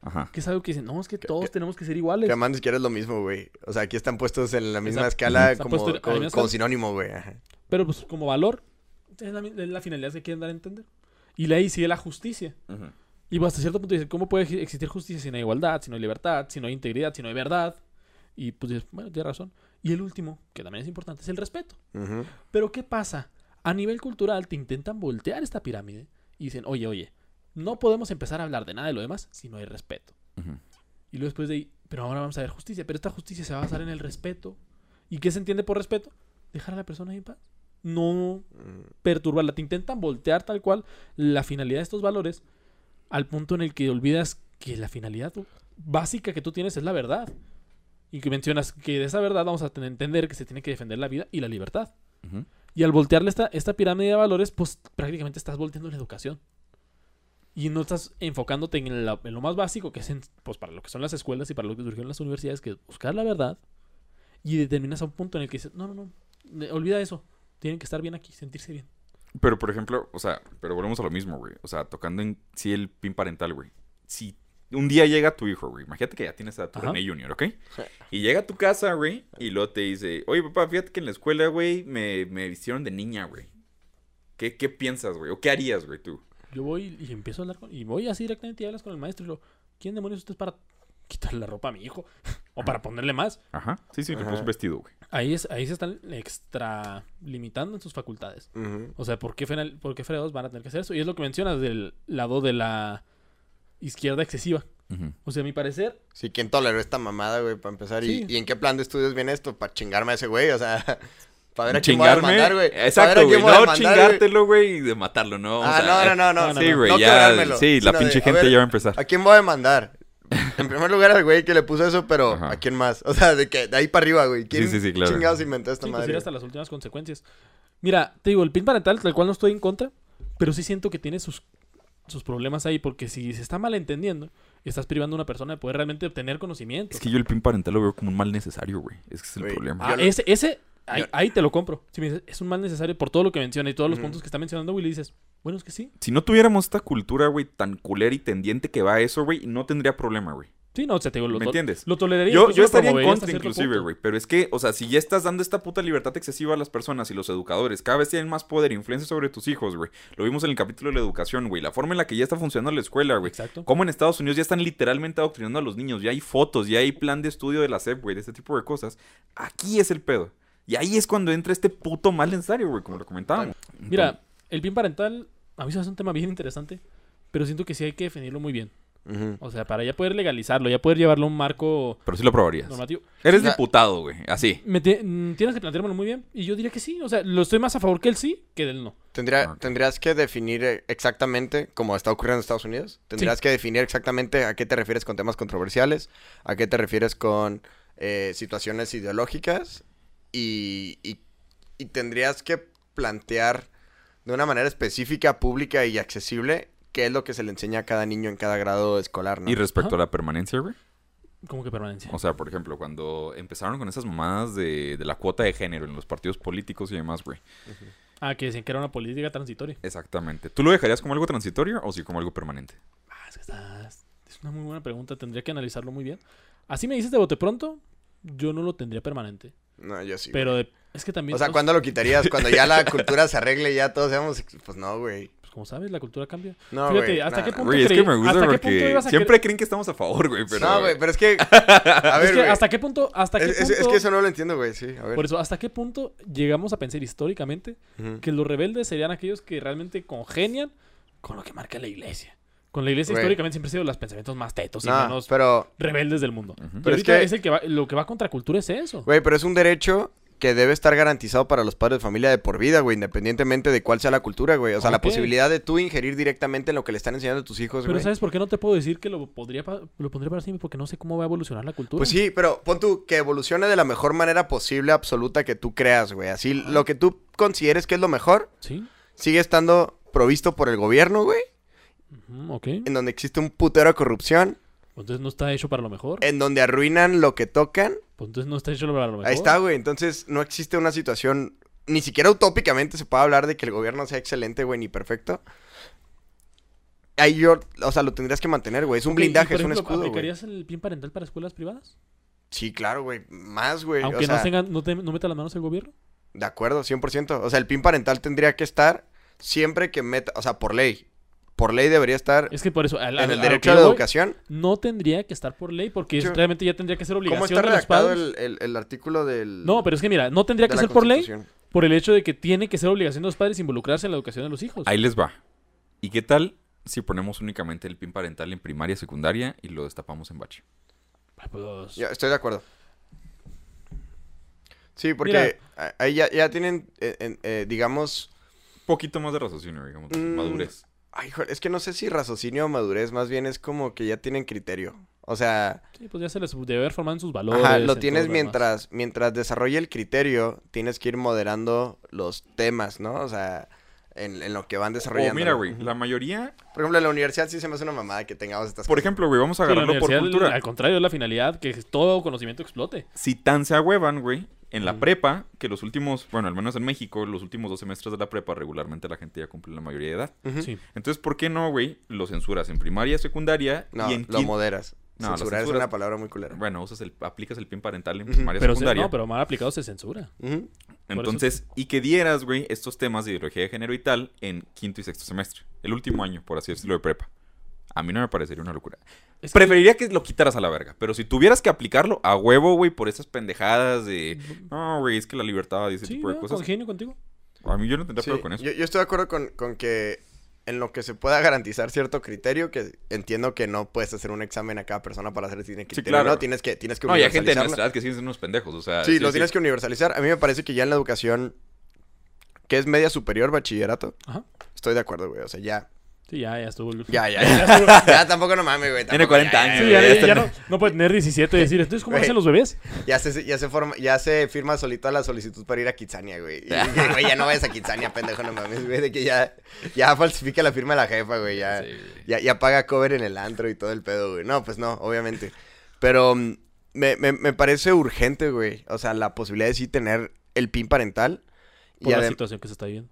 S3: Ajá.
S5: Que es algo que dicen, no, es que todos tenemos que ser iguales.
S4: Que además ni siquiera es lo mismo, güey. O sea, aquí están puestos en la misma
S5: Exacto.
S4: escala
S5: Están
S4: como, sinónimo, güey.
S5: Pero pues como valor, es la, es la finalidad que quieren dar a entender. Y ahí sigue la justicia.
S3: Ujú.
S5: Y hasta cierto punto dicen, ¿cómo puede existir justicia si no hay igualdad, si no hay libertad, si no hay integridad, si no hay verdad? Y pues dices, bueno, tienes razón. Y el último, que también es importante, es el respeto. Pero ¿qué pasa? A nivel cultural te intentan voltear esta pirámide y dicen, oye, oye, no podemos empezar a hablar de nada de lo demás si no hay respeto. Y luego después de ahí, pero ahora vamos a ver justicia. Pero esta justicia se va a basar en el respeto. ¿Y qué se entiende por respeto? Dejar a la persona en paz. No perturbarla. Te intentan voltear tal cual la finalidad de estos valores al punto en el que olvidas que la finalidad básica que tú tienes es la verdad. Y que mencionas que de esa verdad vamos a entender que se tiene que defender la vida y la libertad. Y al voltearle esta, esta pirámide de valores, pues prácticamente estás volteando la educación. Y no estás enfocándote en, la- en lo más básico, que es en- pues, para lo que son las escuelas y para lo que surgieron las universidades, que es buscar la verdad. Y determinas a un punto en el que dices, no, no, no, olvida eso. Tienen que estar bien aquí, sentirse bien.
S3: Pero, por ejemplo, o sea, pero volvemos a lo mismo, güey. O sea, tocando en sí el pin parental, güey. Si un día llega tu hijo, güey. Imagínate que ya tienes a tu. René Junior, ¿ok? Y llega a tu casa, güey, y luego te dice, oye, papá, fíjate que en la escuela, güey, me, me vistieron de niña, güey. ¿Qué, ¿Qué piensas, güey? ¿O qué harías, güey, tú?
S5: Yo voy y empiezo a hablar con... Y voy así directamente y hablas con el maestro y lo... ¿Quién demonios usted es para quitarle la ropa a mi hijo? o para ponerle más.
S3: Ajá. Sí, sí, le puso un vestido, güey.
S5: Ahí, es, ahí se están extra limitando en sus facultades.
S4: Ujú.
S5: O sea, ¿por qué, frenal- ¿por qué fregados van a tener que hacer eso? Y es lo que mencionas del lado de la izquierda excesiva.
S3: Ujú.
S5: O sea, a mi parecer,
S4: Sí, ¿quién toleró esta mamada, güey, para empezar?
S5: Sí.
S4: ¿Y, ¿Y en qué plan de estudios viene esto? Para chingarme a ese güey, o sea... Para ver a quién voy a
S3: Chingarme.
S4: mandar, güey.
S3: Exacto, güey. No chingártelo, güey, y de matarlo, ¿no? O
S4: Ah,
S3: sea,
S4: no, no, no, no.
S5: no,
S3: Sí, güey,
S4: no
S3: ya. Sí, la pinche
S4: de,
S3: gente
S4: ver,
S3: ya va a empezar.
S4: ¿A quién voy a mandar? En primer lugar al güey que le puso eso, pero
S3: Ajá.
S4: ¿a quién más? O sea, de que de ahí para arriba, güey. ¿Quién
S3: Sí, sí, sí, claro.
S4: chingados inventó esta
S5: sí, pues,
S4: madre?
S5: ir hasta las últimas consecuencias. Mira, te digo, el pin parental, tal cual no estoy en contra, pero sí siento que tiene sus, sus problemas ahí, porque si se está malentendiendo, estás privando a una persona de poder realmente obtener conocimiento.
S3: Es que yo el pin parental lo veo como un mal necesario, güey. Es que es el
S4: Güey,
S3: problema.
S5: Ah, ese, ese ahí,
S4: yo-
S5: ahí te lo compro. Si me dices, es un mal necesario por todo lo que menciona y todos los puntos que está mencionando Willy, dices, bueno, es que sí.
S3: Si no tuviéramos esta cultura, güey, tan culera y tendiente que va a eso, güey, no tendría problema, güey.
S5: Sí, no, o sea, te digo, lo,
S3: ¿Me entiendes?
S5: lo toleraría.
S3: Yo, yo estaría en contra inclusive, güey. Pero es que, o sea, si ya estás dando esta puta libertad excesiva a las personas y los educadores, cada vez tienen más poder e influencia sobre tus hijos, güey. Lo vimos en el capítulo de la educación, güey. La forma en la que ya está funcionando la escuela, güey.
S5: Exacto.
S3: Como en Estados Unidos ya están literalmente adoctrinando a los niños. Ya hay fotos, ya hay plan de estudio de la SEP, güey, de este tipo de cosas. Aquí es el pedo. Y ahí es cuando entra este puto mal necesario, güey, como lo comentábamos.
S5: Mira, el bien parental, a mí se me hace un tema bien interesante, pero siento que sí hay que definirlo muy bien. O sea, para ya poder legalizarlo, ya poder llevarlo a un marco
S3: Pero sí lo probarías.
S5: normativo.
S3: Eres
S4: Ya.
S3: diputado, güey. Así.
S5: Me te- mm, tienes que planteármelo muy bien. Y yo diría que sí. O sea, lo estoy más a favor que el sí que del no.
S4: Tendría. Tendrías que definir eh, exactamente, como está ocurriendo en Estados Unidos, tendrías que definir exactamente a qué te refieres con temas controversiales, a qué te refieres con eh, situaciones ideológicas y, y- y tendrías que plantear de una manera específica, pública y accesible qué es lo que se le enseña a cada niño en cada grado escolar, ¿no?
S3: Y respecto
S5: Ajá.
S3: a la permanencia, güey.
S5: Como que permanencia.
S3: O sea, por ejemplo, cuando empezaron con esas mamadas de, de la cuota de género en los partidos políticos y demás, güey.
S5: Ah, que decían que era una política transitoria.
S3: Exactamente. ¿Tú lo dejarías como algo transitorio o sí como algo permanente?
S5: Ah, es que Es una muy buena pregunta. Tendría que analizarlo muy bien. Así me dices de bote pronto, yo no lo tendría permanente.
S4: No, yo sí.
S5: Pero de- es que también.
S4: O sea, ¿cuándo lo quitarías? Cuando ya la cultura se arregle y ya todos seamos... Pues no, güey.
S5: pues, como sabes, la cultura cambia.
S4: No,
S5: Fíjate,
S4: güey,
S5: ¿hasta
S4: nah,
S5: qué
S4: nah.
S5: punto
S3: Güey, es que me gusta
S5: hasta qué punto
S3: porque
S5: ibas a
S3: siempre
S5: cre-
S3: creen que estamos a favor, güey, pero...
S4: No, güey, pero es que... A ver,
S5: es que
S4: güey.
S5: hasta qué punto, hasta qué
S4: Es,
S5: punto,
S4: es que eso no lo entiendo, güey, sí. A ver.
S5: por eso, hasta qué punto llegamos a pensar históricamente que los rebeldes serían aquellos que realmente congenian con lo que marca la iglesia. Con la iglesia
S4: Güey.
S5: históricamente siempre han sido los pensamientos más tetos y
S4: No,
S5: menos
S4: pero...
S5: rebeldes del mundo. Pero
S4: Pero es
S5: ahorita
S4: que-
S5: es el que va, lo que va contra cultura es eso.
S4: Güey, pero es un derecho que debe estar garantizado para los padres de familia de por vida, güey, independientemente de cuál sea la cultura, güey. O sea, la
S5: Ok.
S4: posibilidad de tú ingerir directamente en lo que le están enseñando a tus hijos,
S5: Pero
S4: güey.
S5: ¿sabes por qué no te puedo decir que lo podría pa- lo pondría para siempre? Porque no sé cómo va a evolucionar la cultura.
S4: Pues sí, pero pon tú que evolucione de la mejor manera posible, absoluta que tú creas, güey. Así, lo que tú consideres que es lo mejor,
S5: Sí.
S4: sigue estando provisto por el gobierno, güey. En donde existe un putero de corrupción,
S5: Entonces no está hecho para lo mejor.
S4: en donde arruinan lo que tocan.
S5: Pues entonces no está hecho para lo mejor.
S4: Ahí está, güey. Entonces, no existe una situación, ni siquiera utópicamente se puede hablar de que el gobierno sea excelente, güey, ni perfecto. Ahí yo, o sea, lo tendrías que mantener, güey. Es un blindaje, es un escudo, güey.
S5: ¿Aplicarías el bien parental para escuelas privadas?
S4: Sí, claro, güey. Más, güey.
S5: Aunque
S4: o sea,
S5: no, tengan, no, te- no meta las manos el gobierno.
S4: De acuerdo, 100%. O sea, el PIN parental tendría que estar siempre que meta, o sea, por ley. Por ley debería estar
S5: Es que por eso. al-
S4: en el derecho a la
S5: voy,
S4: educación.
S5: No tendría que estar por ley porque
S4: Yo-
S5: realmente ya tendría que ser
S4: ¿Cómo
S5: obligación
S4: está
S5: de los
S4: redactado
S5: padres.
S4: el, el- el artículo del...
S5: No, pero es que mira, no tendría que ser por ley por el hecho de que tiene que ser obligación de los padres involucrarse en la educación de los hijos.
S3: Ahí les va. ¿Y qué tal si ponemos únicamente el pin parental en primaria, secundaria y lo destapamos en bache?
S5: Pues,
S4: Ya, estoy de acuerdo. Sí, porque
S5: Mira.
S4: ahí ya, ya tienen, eh, eh, digamos...
S3: poquito más de raciocinio, digamos,
S4: Mm,
S3: madurez.
S4: Ay, joder, es que no sé si raciocinio o madurez, más bien es como que ya tienen criterio. O sea,
S5: sí, pues ya se les debe haber formado en sus valores.
S4: ajá, lo tienes mientras, mientras desarrolla el criterio, tienes que ir moderando los temas, ¿no? O sea, en, en lo que van desarrollando.
S3: O Oh, mira, güey, la mayoría...
S4: Por ejemplo, en la universidad sí se me hace una mamada que tengamos estas
S3: Por
S4: cosas.
S3: ejemplo, güey, vamos a
S5: Sí, la
S3: agarrarlo por cultura.
S5: Al contrario, es la finalidad, que todo conocimiento explote.
S3: Si tan se ahuevan, güey, En la prepa, que los últimos, bueno, al menos en México, los últimos dos semestres de la prepa, regularmente la gente ya cumple la mayoría de edad.
S5: Sí.
S3: Entonces, ¿por qué no, güey? Lo censuras en primaria, secundaria
S4: No,
S3: y en
S4: lo moderas.
S3: No, lo
S4: Censurar es
S3: censuras.
S4: una palabra muy culera.
S3: Bueno, usas el, aplicas el pin parental en primaria,
S5: Pero, se-
S3: secundaria.
S5: no, pero mal aplicado se censura.
S3: Entonces, y que dieras, güey, estos temas de ideología de género y tal en quinto y sexto semestre. El último año, por así decirlo, de prepa. A mí no me parecería una locura.
S5: Es que-
S3: Preferiría que lo quitaras a la verga. Pero si tuvieras que aplicarlo a huevo, güey, por esas pendejadas de... No, güey, es que la libertad y ese
S5: Sí,
S3: tipo de
S5: no,
S3: cosas.
S5: congenio contigo.
S3: A mí yo no tendría
S4: Sí,
S3: con eso.
S4: Yo, yo estoy de acuerdo con, con que en lo que se pueda garantizar cierto criterio, que entiendo que no puedes hacer un examen a cada persona para hacer ese criterio,
S3: claro.
S4: ¿no? Tienes que, tienes que
S3: No, y hay gente de
S4: universalizarlo.
S3: nuestra edad que siguen siendo unos pendejos, o sea...
S4: Sí, lo tienes que universalizar. A mí me parece que ya en la educación, que es media superior, bachillerato,
S5: Ajá.
S4: estoy de acuerdo, güey. O sea, ya.
S5: Sí, ya, ya estuvo. el-
S4: Ya, ya, ya. ya tampoco no mames, güey.
S3: Tiene
S4: tampoco,
S3: 40
S4: ya,
S3: años,
S5: Sí, ya,
S4: ya
S5: ya no, no puede tener 17 y decir, entonces, ¿cómo
S4: Güey.
S5: hacen los bebés?
S4: Ya se, ya se forma, ya se firma solito la solicitud para ir a Kitsania, güey. Y, güey, ya no vayas a Kitsania, pendejo, no mames, güey. De que ya, ya falsifica la firma de la jefa, güey. Ya,
S3: Sí, güey.
S4: ya, ya paga cover en el antro y todo el pedo, güey. No, pues no, obviamente. Pero mm, me, me, me parece urgente, güey. O sea, la posibilidad de sí tener el PIN parental.
S5: Por
S4: y
S5: la situación que se está viendo.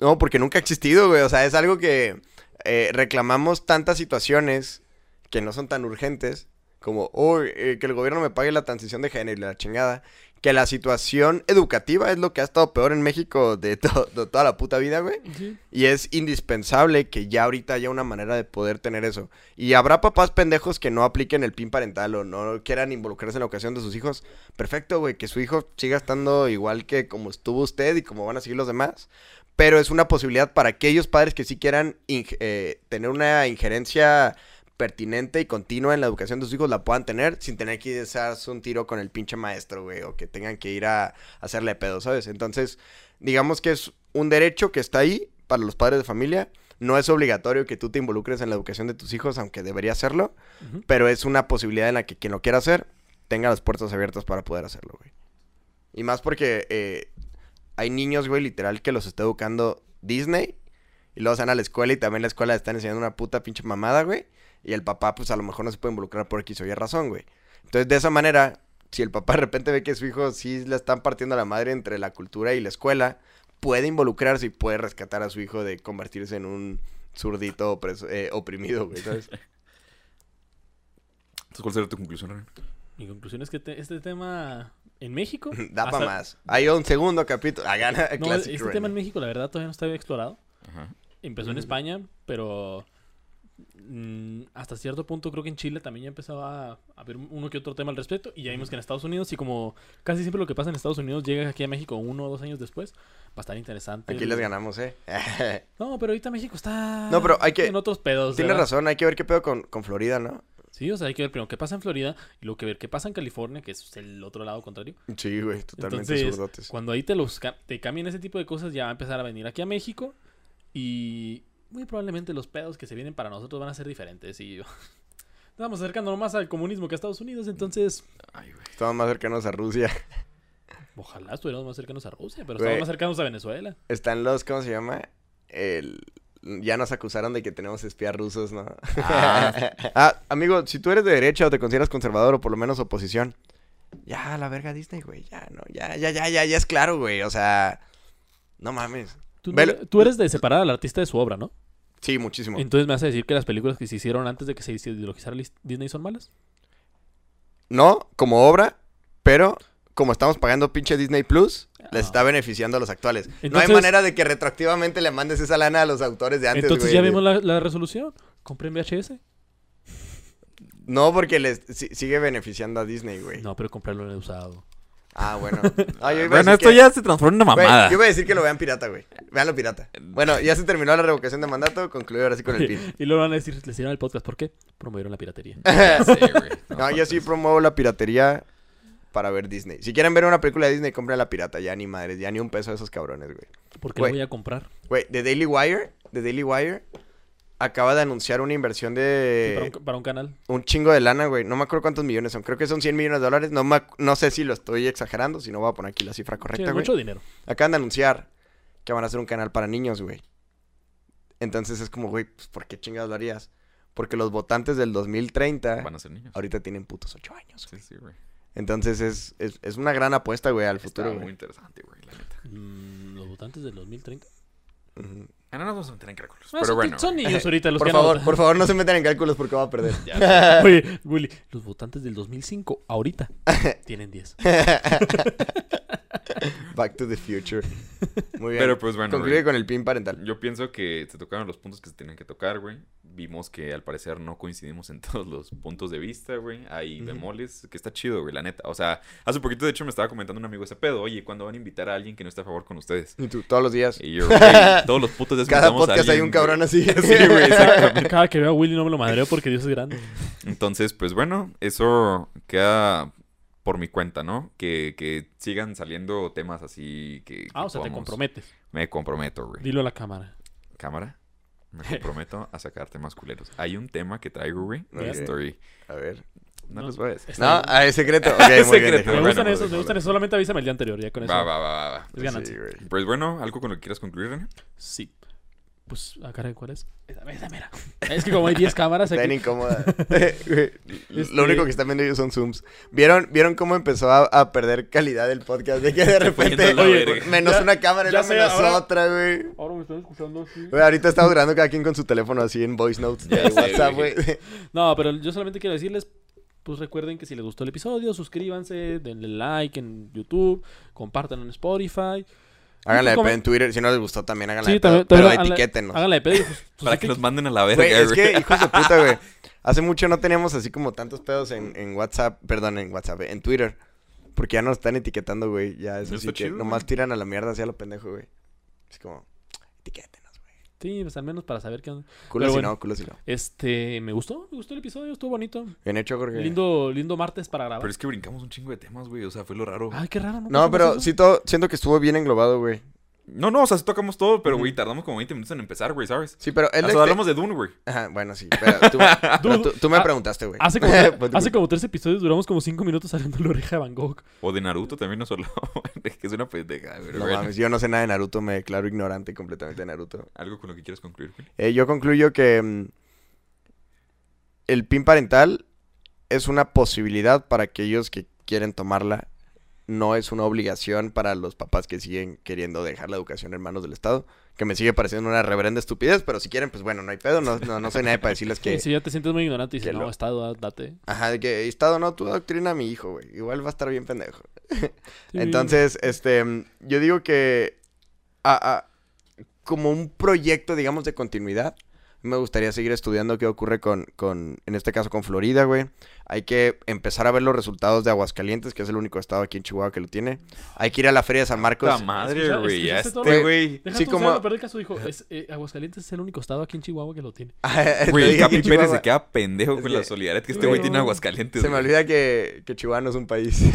S4: No, porque nunca ha existido, güey. O sea, es algo que eh, reclamamos tantas situaciones que no son tan urgentes como, oh, eh, que el gobierno me pague la transición de género y la chingada. Que la situación educativa es lo que ha estado peor en México de, to- de toda la puta vida, güey. Y es indispensable que ya ahorita haya una manera de poder tener eso. Y habrá papás pendejos que no apliquen el PIN parental o no quieran involucrarse en la ocasión de sus hijos. Perfecto, güey, que su hijo siga estando igual que como estuvo usted y como van a seguir los demás. Pero es una posibilidad para aquellos padres que sí quieran eh, tener una injerencia pertinente y continua en la educación de sus hijos la puedan tener sin tener que darse un tiro con el pinche maestro, güey, o que tengan que ir a, a hacerle pedo, ¿sabes? Entonces, digamos que es un derecho que está ahí para los padres de familia. No es obligatorio que tú te involucres en la educación de tus hijos, aunque debería hacerlo, pero es una posibilidad en la que quien lo quiera hacer tenga las puertas abiertas para poder hacerlo, güey. Y más porque eh, hay niños, güey, literal, que los está educando Disney. Y luego se van a la escuela y también la escuela le están enseñando una puta pinche mamada, güey. Y el papá, pues a lo mejor no se puede involucrar por X o Y razón, güey. Entonces, de esa manera, si el papá de repente ve que su hijo sí le están partiendo la madre entre la cultura y la escuela, puede involucrarse y puede rescatar a su hijo de convertirse en un zurdito eh, oprimido, güey, ¿sabes?
S3: Entonces, ¿cuál sería tu conclusión, Aaron?
S5: Mi conclusión es que te- este tema en México.
S4: da
S5: hasta-
S4: para más. Hay un segundo capítulo. Ah, gana
S5: No,
S4: Classic
S5: este tema en México, la verdad, todavía no está bien explorado.
S3: Ajá.
S5: Empezó en España, pero mm, hasta cierto punto creo que en Chile también ya empezaba a haber uno que otro tema al respecto. Y ya vimos que en Estados Unidos, y como casi siempre lo que pasa en Estados Unidos llega aquí a México uno o dos años después, va a estar interesante.
S4: Aquí les ganamos, ¿eh?
S5: No, pero ahorita México está
S4: No, pero hay que-
S5: en otros pedos.
S4: Tienes
S5: ¿verdad?
S4: razón, hay que ver qué pedo con, con Florida, ¿no?
S5: Sí, o sea, hay que ver primero qué pasa en Florida y luego que ver qué pasa en California, que es el otro lado contrario.
S4: Sí, güey, totalmente
S5: Entonces, cuando ahí te los te cambien ese tipo de cosas, ya va a empezar a venir aquí a México y muy probablemente los pedos que se vienen para nosotros van a ser diferentes y estamos acercando más al comunismo que a Estados Unidos, entonces
S3: Ay, güey.
S4: Estamos más cercanos a Rusia.
S5: ojalá estuviéramos más cercanos a Rusia, pero estamos más cercanos a Venezuela.
S4: Están los, ¿cómo se llama? El... Ya nos acusaron de que tenemos espías rusos, ¿no?
S3: Ah.
S4: Ah, amigo, si tú eres de derecha o te consideras conservador o por lo menos oposición, ya, la verga Disney, güey, ya, no, ya, ya, ya, ya, ya es claro, güey, o sea, no mames.
S5: Tú, no-
S4: Velo-
S5: tú eres de separar al artista de su obra, ¿no?
S4: Sí, muchísimo.
S5: Entonces me vas a decir que las películas que se hicieron antes de que se ideologizara Disney son malas.
S4: No, como obra, pero como estamos pagando pinche Disney Plus, les está beneficiando a los actuales. no hay manera de que retroactivamente le mandes esa lana a los autores de antes,
S5: Entonces
S4: güey,
S5: ya vimos la, la resolución. Compren VHS.
S4: No, porque les si- sigue beneficiando a Disney, güey.
S5: No, pero comprarlo en el usado.
S4: Ah, bueno. Ah, yo iba a
S3: Bueno,
S4: decir
S3: esto
S4: que-
S3: ya se transforma en una
S4: Güey,
S3: mamada.
S4: yo iba a decir que lo vean pirata, güey. Veanlo pirata. Bueno, ya se terminó la revocación de mandato, concluyo ahora sí con el pin.
S5: y luego van a decir, les dieron el podcast. ¿Por qué? Promovieron la piratería.
S3: Sí, güey. No,
S4: No, yo sí promuevo la piratería para ver Disney. Si quieren ver una película de Disney, compren la pirata. Ya ni madres, ya ni un peso de esos cabrones, güey.
S5: ¿Por qué
S4: Güey.
S5: voy a comprar?
S4: Güey, The Daily Wire, The Daily Wire acaba de anunciar una inversión
S5: Sí, para,
S4: de
S5: un, para un canal.
S4: un chingo de lana, güey. No me acuerdo cuántos millones son. Creo que son 100 millones de dólares. No, me no sé si lo estoy exagerando, si no voy a poner aquí la cifra
S5: Sí,
S4: correcta, güey.
S5: mucho dinero.
S4: Acaban de anunciar que van a hacer un canal para niños, güey. Entonces es como, güey, pues, ¿por qué chingados lo harías? Porque los votantes del 2030
S3: Van a ser niños.
S4: ahorita tienen putos 8 años.
S3: Sí, sí, güey.
S4: Entonces es, es, es una gran apuesta, güey, al futuro,
S3: Está
S4: güey.
S3: muy interesante, güey, la neta.
S5: Mm, los votantes del 2030.
S4: Ujú.
S3: Ah, no nos vamos a meter en cálculos. Pero
S5: son,
S3: bueno.
S5: son
S3: güey.
S5: niños ahorita los
S4: Por
S5: que van a
S4: favor, por favor, no se metan en cálculos porque va a perder.
S5: Oye, Willy, los votantes del 2005, ahorita, tienen 10.
S4: Back to the future. Muy bien.
S3: Pero, pues, bueno,
S4: Concluye
S3: güey.
S4: con el pin parental.
S3: Yo pienso que se tocaron los puntos que se tenían que tocar, güey. Vimos que al parecer no coincidimos en todos los puntos de vista, güey. Hay
S4: Ujú.
S3: bemoles, que está chido, güey, la neta. O sea, hace poquito, de hecho, me estaba comentando un amigo ese pedo. Oye, ¿cuándo van a invitar a alguien que no esté a favor con ustedes?
S4: Y tú, todos los días.
S3: Y yo, güey, todos los putos
S4: Cada
S3: a
S4: podcast hay un cabrón así.
S3: sí, güey, exactamente.
S5: Cada que veo a Willy no me lo madreo porque Dios es grande.
S3: Entonces, pues bueno, eso queda por mi cuenta, ¿no? Que, que sigan saliendo temas así que...
S5: Ah,
S3: que
S5: o sea, te comprometes.
S3: Me comprometo, güey.
S5: Dilo a la cámara.
S3: Cámara. Me comprometo a sacar temas culeros. Hay un tema que traigo, güey. Estoy...
S4: A ver.
S3: No,
S5: No,
S3: les voy a decir.
S4: No, ah, es secreto. Ok,
S3: Es
S4: muy bien.
S3: secreto.
S5: Me
S3: bueno,
S5: gustan
S3: pues,
S5: esos, me gustan esos. Solamente avísame el día anterior, ya con eso.
S3: Va, va, va, va.
S5: Es ganancia.
S4: Sí.
S3: Pues bueno, ¿algo con lo que quieras concluir, René?
S5: Sí. Pues, ¿a cara de cuál es? Esa, esa mera. Es que como hay 10 cámaras
S4: Está
S5: aquí.
S4: bien incómoda. Güey,
S5: Este-
S4: Lo único que están viendo ellos son zooms. ¿Vieron, ¿vieron cómo empezó a, a perder calidad el podcast? De que de repente
S5: Oye,
S4: menos
S5: ya-
S4: una cámara y menos
S5: ahora-
S4: otra, güey.
S5: Ahora me están escuchando así.
S4: Güey, ahorita estamos grabando cada quien con su teléfono así en voice notes de WhatsApp,
S3: güey.
S5: No, pero yo solamente quiero decirles, pues recuerden que si les gustó el episodio, suscríbanse, denle like en YouTube, compartan en Spotify.
S4: Háganla de pedo en Twitter. Si no les gustó, también háganla
S5: Sí,
S4: de pedo. Pero etiquétenos.
S5: Háganla de pedo.
S3: Para que los manden a la verga,
S4: Güey, es que, hijos de puta, güey. Hace mucho no teníamos así como tantos pedos en, en WhatsApp, perdón, en WhatsApp, en Twitter. Porque ya nos están etiquetando, güey. Ya es
S3: Eso está
S4: que
S3: chido,
S4: nomás
S3: güey.
S4: tiran a la mierda hacia lo pendejo, güey. Es como, etiquétenos.
S5: Sí, pues al menos para saber qué onda.
S4: Culo si
S5: bueno.
S4: no, culo si no.
S5: Este, me gustó, me gustó el episodio, estuvo bonito.
S4: Bien hecho, Jorge.
S5: Lindo, lindo martes para grabar.
S3: Pero es que brincamos un chingo de temas, güey. O sea, fue lo raro.
S5: Ay, qué raro, ¿no?
S4: No, pero sí todo, siento que estuvo bien englobado, güey.
S3: No, no, o sea, sí tocamos todo, pero, güey, tardamos como 20 minutos en empezar, güey, ¿sabes?
S4: Sí, pero él
S3: Hasta
S4: este-
S3: hablamos de Dune, güey.
S4: Ajá, bueno, sí. Pero tú, pero tú, tú me
S5: Ah,
S4: preguntaste, güey.
S5: Hace como,
S4: Pues,
S5: hace como tres episodios duramos como cinco minutos hablando de la oreja de Van Gogh.
S3: O de Naruto también nos habló. que es una pendeja, pero
S4: No
S3: bueno.
S4: mames, yo no sé nada de Naruto, me declaro ignorante completamente de Naruto.
S3: Algo con lo que quieras concluir, güey.
S4: Eh, yo concluyo que mm, el PIN parental es una posibilidad para aquellos que quieren tomarla. No es una obligación para los papás que siguen queriendo dejar la educación en manos del Estado. Que me sigue pareciendo una reverenda estupidez, pero si quieren, pues bueno, no hay pedo. No, no, no soy nadie para decirles que...
S5: Sí, si ya te sientes muy ignorante y dices, no, Estado, date.
S4: Ajá, de que Estado no, tú adoctrina a mi hijo, güey. Igual va a estar bien pendejo.
S5: Sí.
S4: Entonces, este, yo digo que a- a- como un proyecto, digamos, de continuidad, me gustaría seguir estudiando qué ocurre con, con, en este caso, con Florida, güey. Hay que empezar a ver los resultados de Aguascalientes, que es el único estado aquí en Chihuahua que lo tiene. Hay que ir a la Feria de San Marcos.
S3: La madre, güey. Este, güey.
S4: Sí, como-
S5: o sea, lo peor del caso dijo, es, eh, Aguascalientes es el único estado aquí en Chihuahua que lo tiene.
S3: Güey, el Capi Pérez se queda pendejo
S4: Es
S3: con
S4: que-
S3: la solidaridad que este
S5: Güey,
S3: tiene. Aguascalientes.
S4: Se me olvida que, que Chihuahua no es un país.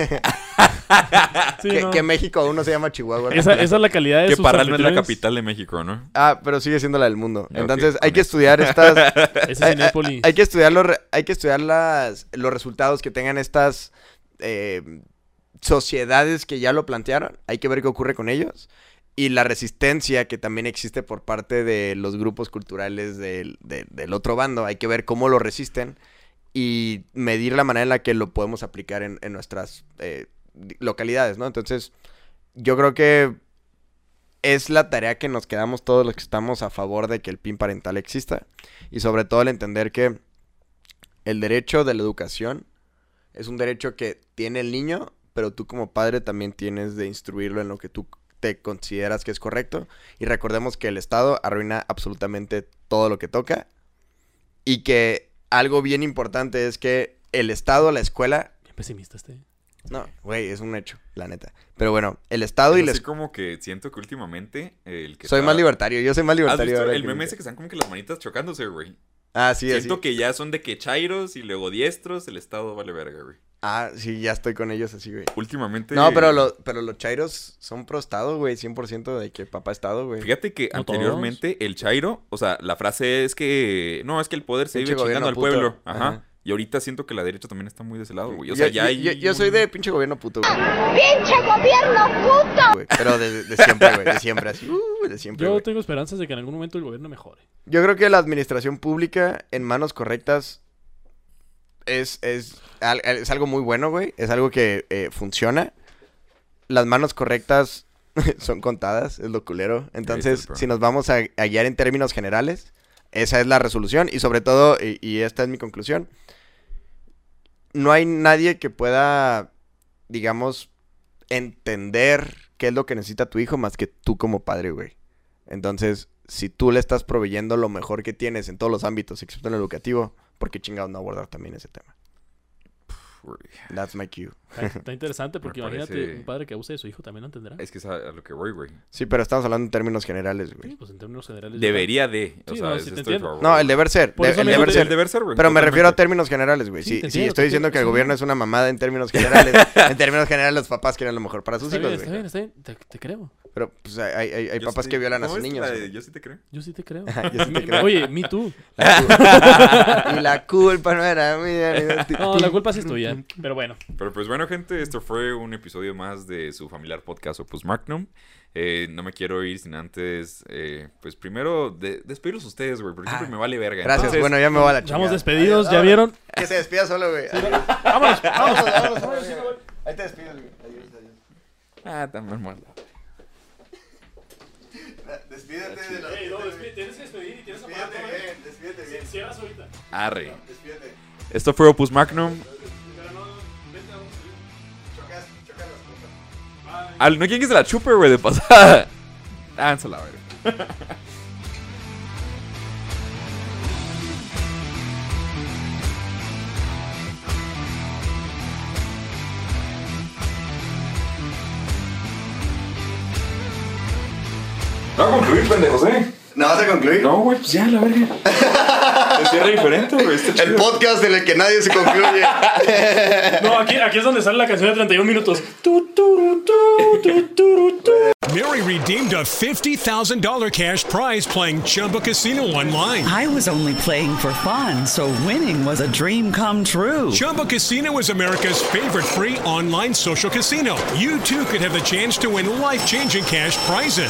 S5: Sí,
S4: que,
S5: no.
S4: que México aún no se llama Chihuahua.
S5: Esa, esa es la calidad de
S3: Que
S5: sus
S3: Parral no es la capital de México, ¿no?
S4: Ah, pero sigue siendo la del mundo.
S3: Ok,
S4: Entonces, hay que
S3: eso.
S4: estudiar estas...
S5: Ese es
S4: hay, que estudiar los, hay que estudiar las, los resultados que tengan estas eh, sociedades que ya lo plantearon. Hay que ver qué ocurre con ellos. Y la resistencia que también existe por parte de los grupos culturales del, de- del otro bando. Hay que ver cómo lo resisten y medir la manera en la que lo podemos aplicar en, nuestras eh, localidades, ¿no? Entonces, yo creo que es la tarea que nos quedamos todos los que estamos a favor de que el PIN parental exista. Y sobre todo el entender que el derecho de la educación es un derecho que tiene el niño, pero tú como padre también tienes de instruirlo en lo que tú te consideras que es correcto. Y recordemos que el Estado arruina absolutamente todo lo que toca. Y que algo bien importante es que el Estado, la escuela...
S5: Bien pesimista este.
S4: No, güey, es un hecho, la neta. Pero bueno, el Estado y
S3: Es
S4: la
S3: así
S4: escuela...
S3: como que siento que últimamente el que
S4: Soy
S3: está-
S4: más libertario, yo soy más
S3: ¿Has
S4: libertario.
S3: visto
S4: ahora
S3: el meme ese que están como que las manitas chocándose, güey?
S4: Ah, sí,
S3: Siento
S4: así.
S3: que ya son de que chairos y luego diestros, el estado vale verga, güey.
S4: Ah, sí, ya estoy con ellos así, güey.
S3: Últimamente...
S4: No, pero, lo- pero los chairos son pro Estado, güey. 100% de que papá Estado, güey.
S3: Fíjate que
S5: No
S3: anteriormente el chairo, o sea, la frase es que... No, es que el poder se vive chingando al pueblo. Ajá. Y ahorita siento que la derecha también está muy de ese lado, güey. O
S4: Yo-
S3: sea, ya
S4: yo,
S3: hay...
S4: yo- yo soy de pinche gobierno puto, güey.
S8: ¡Pinche gobierno puto!
S4: güey. Pero de, de siempre, güey. De siempre, así. Uh, de siempre,
S5: Yo
S4: güey.
S5: tengo esperanzas de que en algún momento el gobierno mejore.
S4: Yo creo que la administración pública en manos correctas es, es, es algo muy bueno, güey. Es algo que eh, funciona. Las manos correctas son contadas, es lo culero. Entonces, si nos vamos a, a guiar en términos generales, esa es la resolución. Y sobre todo, y, esta es mi conclusión, no hay nadie que pueda, digamos, entender qué es lo que necesita tu hijo más que tú como padre, güey. Entonces, si tú le estás proveyendo lo mejor que tienes en todos los ámbitos, excepto en el educativo, ¿por qué chingados no abordar también ese tema? That's my cue.
S5: Está, está interesante porque
S3: Me
S5: imagínate
S3: parece-
S5: un padre que abuse de su hijo también lo entenderá.
S3: Es que es a, a lo que voy, güey.
S4: Sí, pero estamos hablando en términos generales, güey.
S5: Sí, pues en términos generales.
S3: Debería de. O
S5: Sí,
S3: sea,
S5: no, sí te
S4: No,
S3: güey.
S4: el deber ser. De- el deber ser.
S3: el deber ser, güey,
S4: Pero me refiero a términos generales, güey.
S5: Sí,
S4: Sí, sí, estoy diciendo que el
S5: sí.
S4: gobierno es una mamada en términos generales. en términos generales, los papás quieren lo mejor para sus
S5: Está
S4: hijos,
S5: bien, está
S4: güey.
S5: bien, está bien. Te, te creo.
S4: Pero pues hay, hay, papás
S3: sí-
S4: que violan a
S3: ¿cómo
S4: sus niños.
S3: la de
S4: güey.
S3: Yo sí te creo.
S5: Yo sí te creo.
S4: Yo sí te creo.
S5: Oye, me tú.
S4: y la culpa no era mía.
S5: No, la culpa sí es tuya. Pero bueno.
S3: Pero pues bueno, gente, esto fue un episodio más de su familiar podcast Opus Magnum. Eh, no me quiero ir sin antes, eh, pues primero de- despedirlos ustedes, güey, porque siempre me vale verga.
S4: Ah, Gracias,
S3: Entonces,
S4: bueno, ya me voy a la chingada.
S5: Estamos despedidos,
S4: Adiós,
S5: ¿ya vieron?
S4: Que se despida solo, güey. Adiós.
S5: Vámonos, vámonos.
S4: vámonos, vámonos. Ahí te despides, güey. Adiós, adiós.
S3: Ah, también mal.
S4: Despídete de la...
S5: Ey, no, tienes que despedir y tienes que apagar todo, ¿eh?
S4: despídete bien.
S5: Cierras ahorita.
S3: Arre.
S4: Despídete.
S3: Esto fue Opus Magnum.
S5: Pero no, vete a un
S4: Chocas, chocas las cosas.
S3: Al, no quieren que se la chupe, güey, de pasada. Dánse la No concluir, pendejos, eh.
S4: ¿No vas a concluir?
S3: No, güey, pues ya, la verga. Es cierre diferente, güey. Está
S4: El podcast en el que nadie se concluye.
S5: No, aquí, aquí es donde sale la canción de 31 minutos. Tu, tu, tu, tu, tu, tu.
S9: Mary redeemed a $50,000 cash prize playing Chumba Casino online.
S10: I was only playing for fun, so winning was a dream come true.
S9: Chumba Casino is America's favorite free online social casino. You too could have the chance to win life changing cash prizes.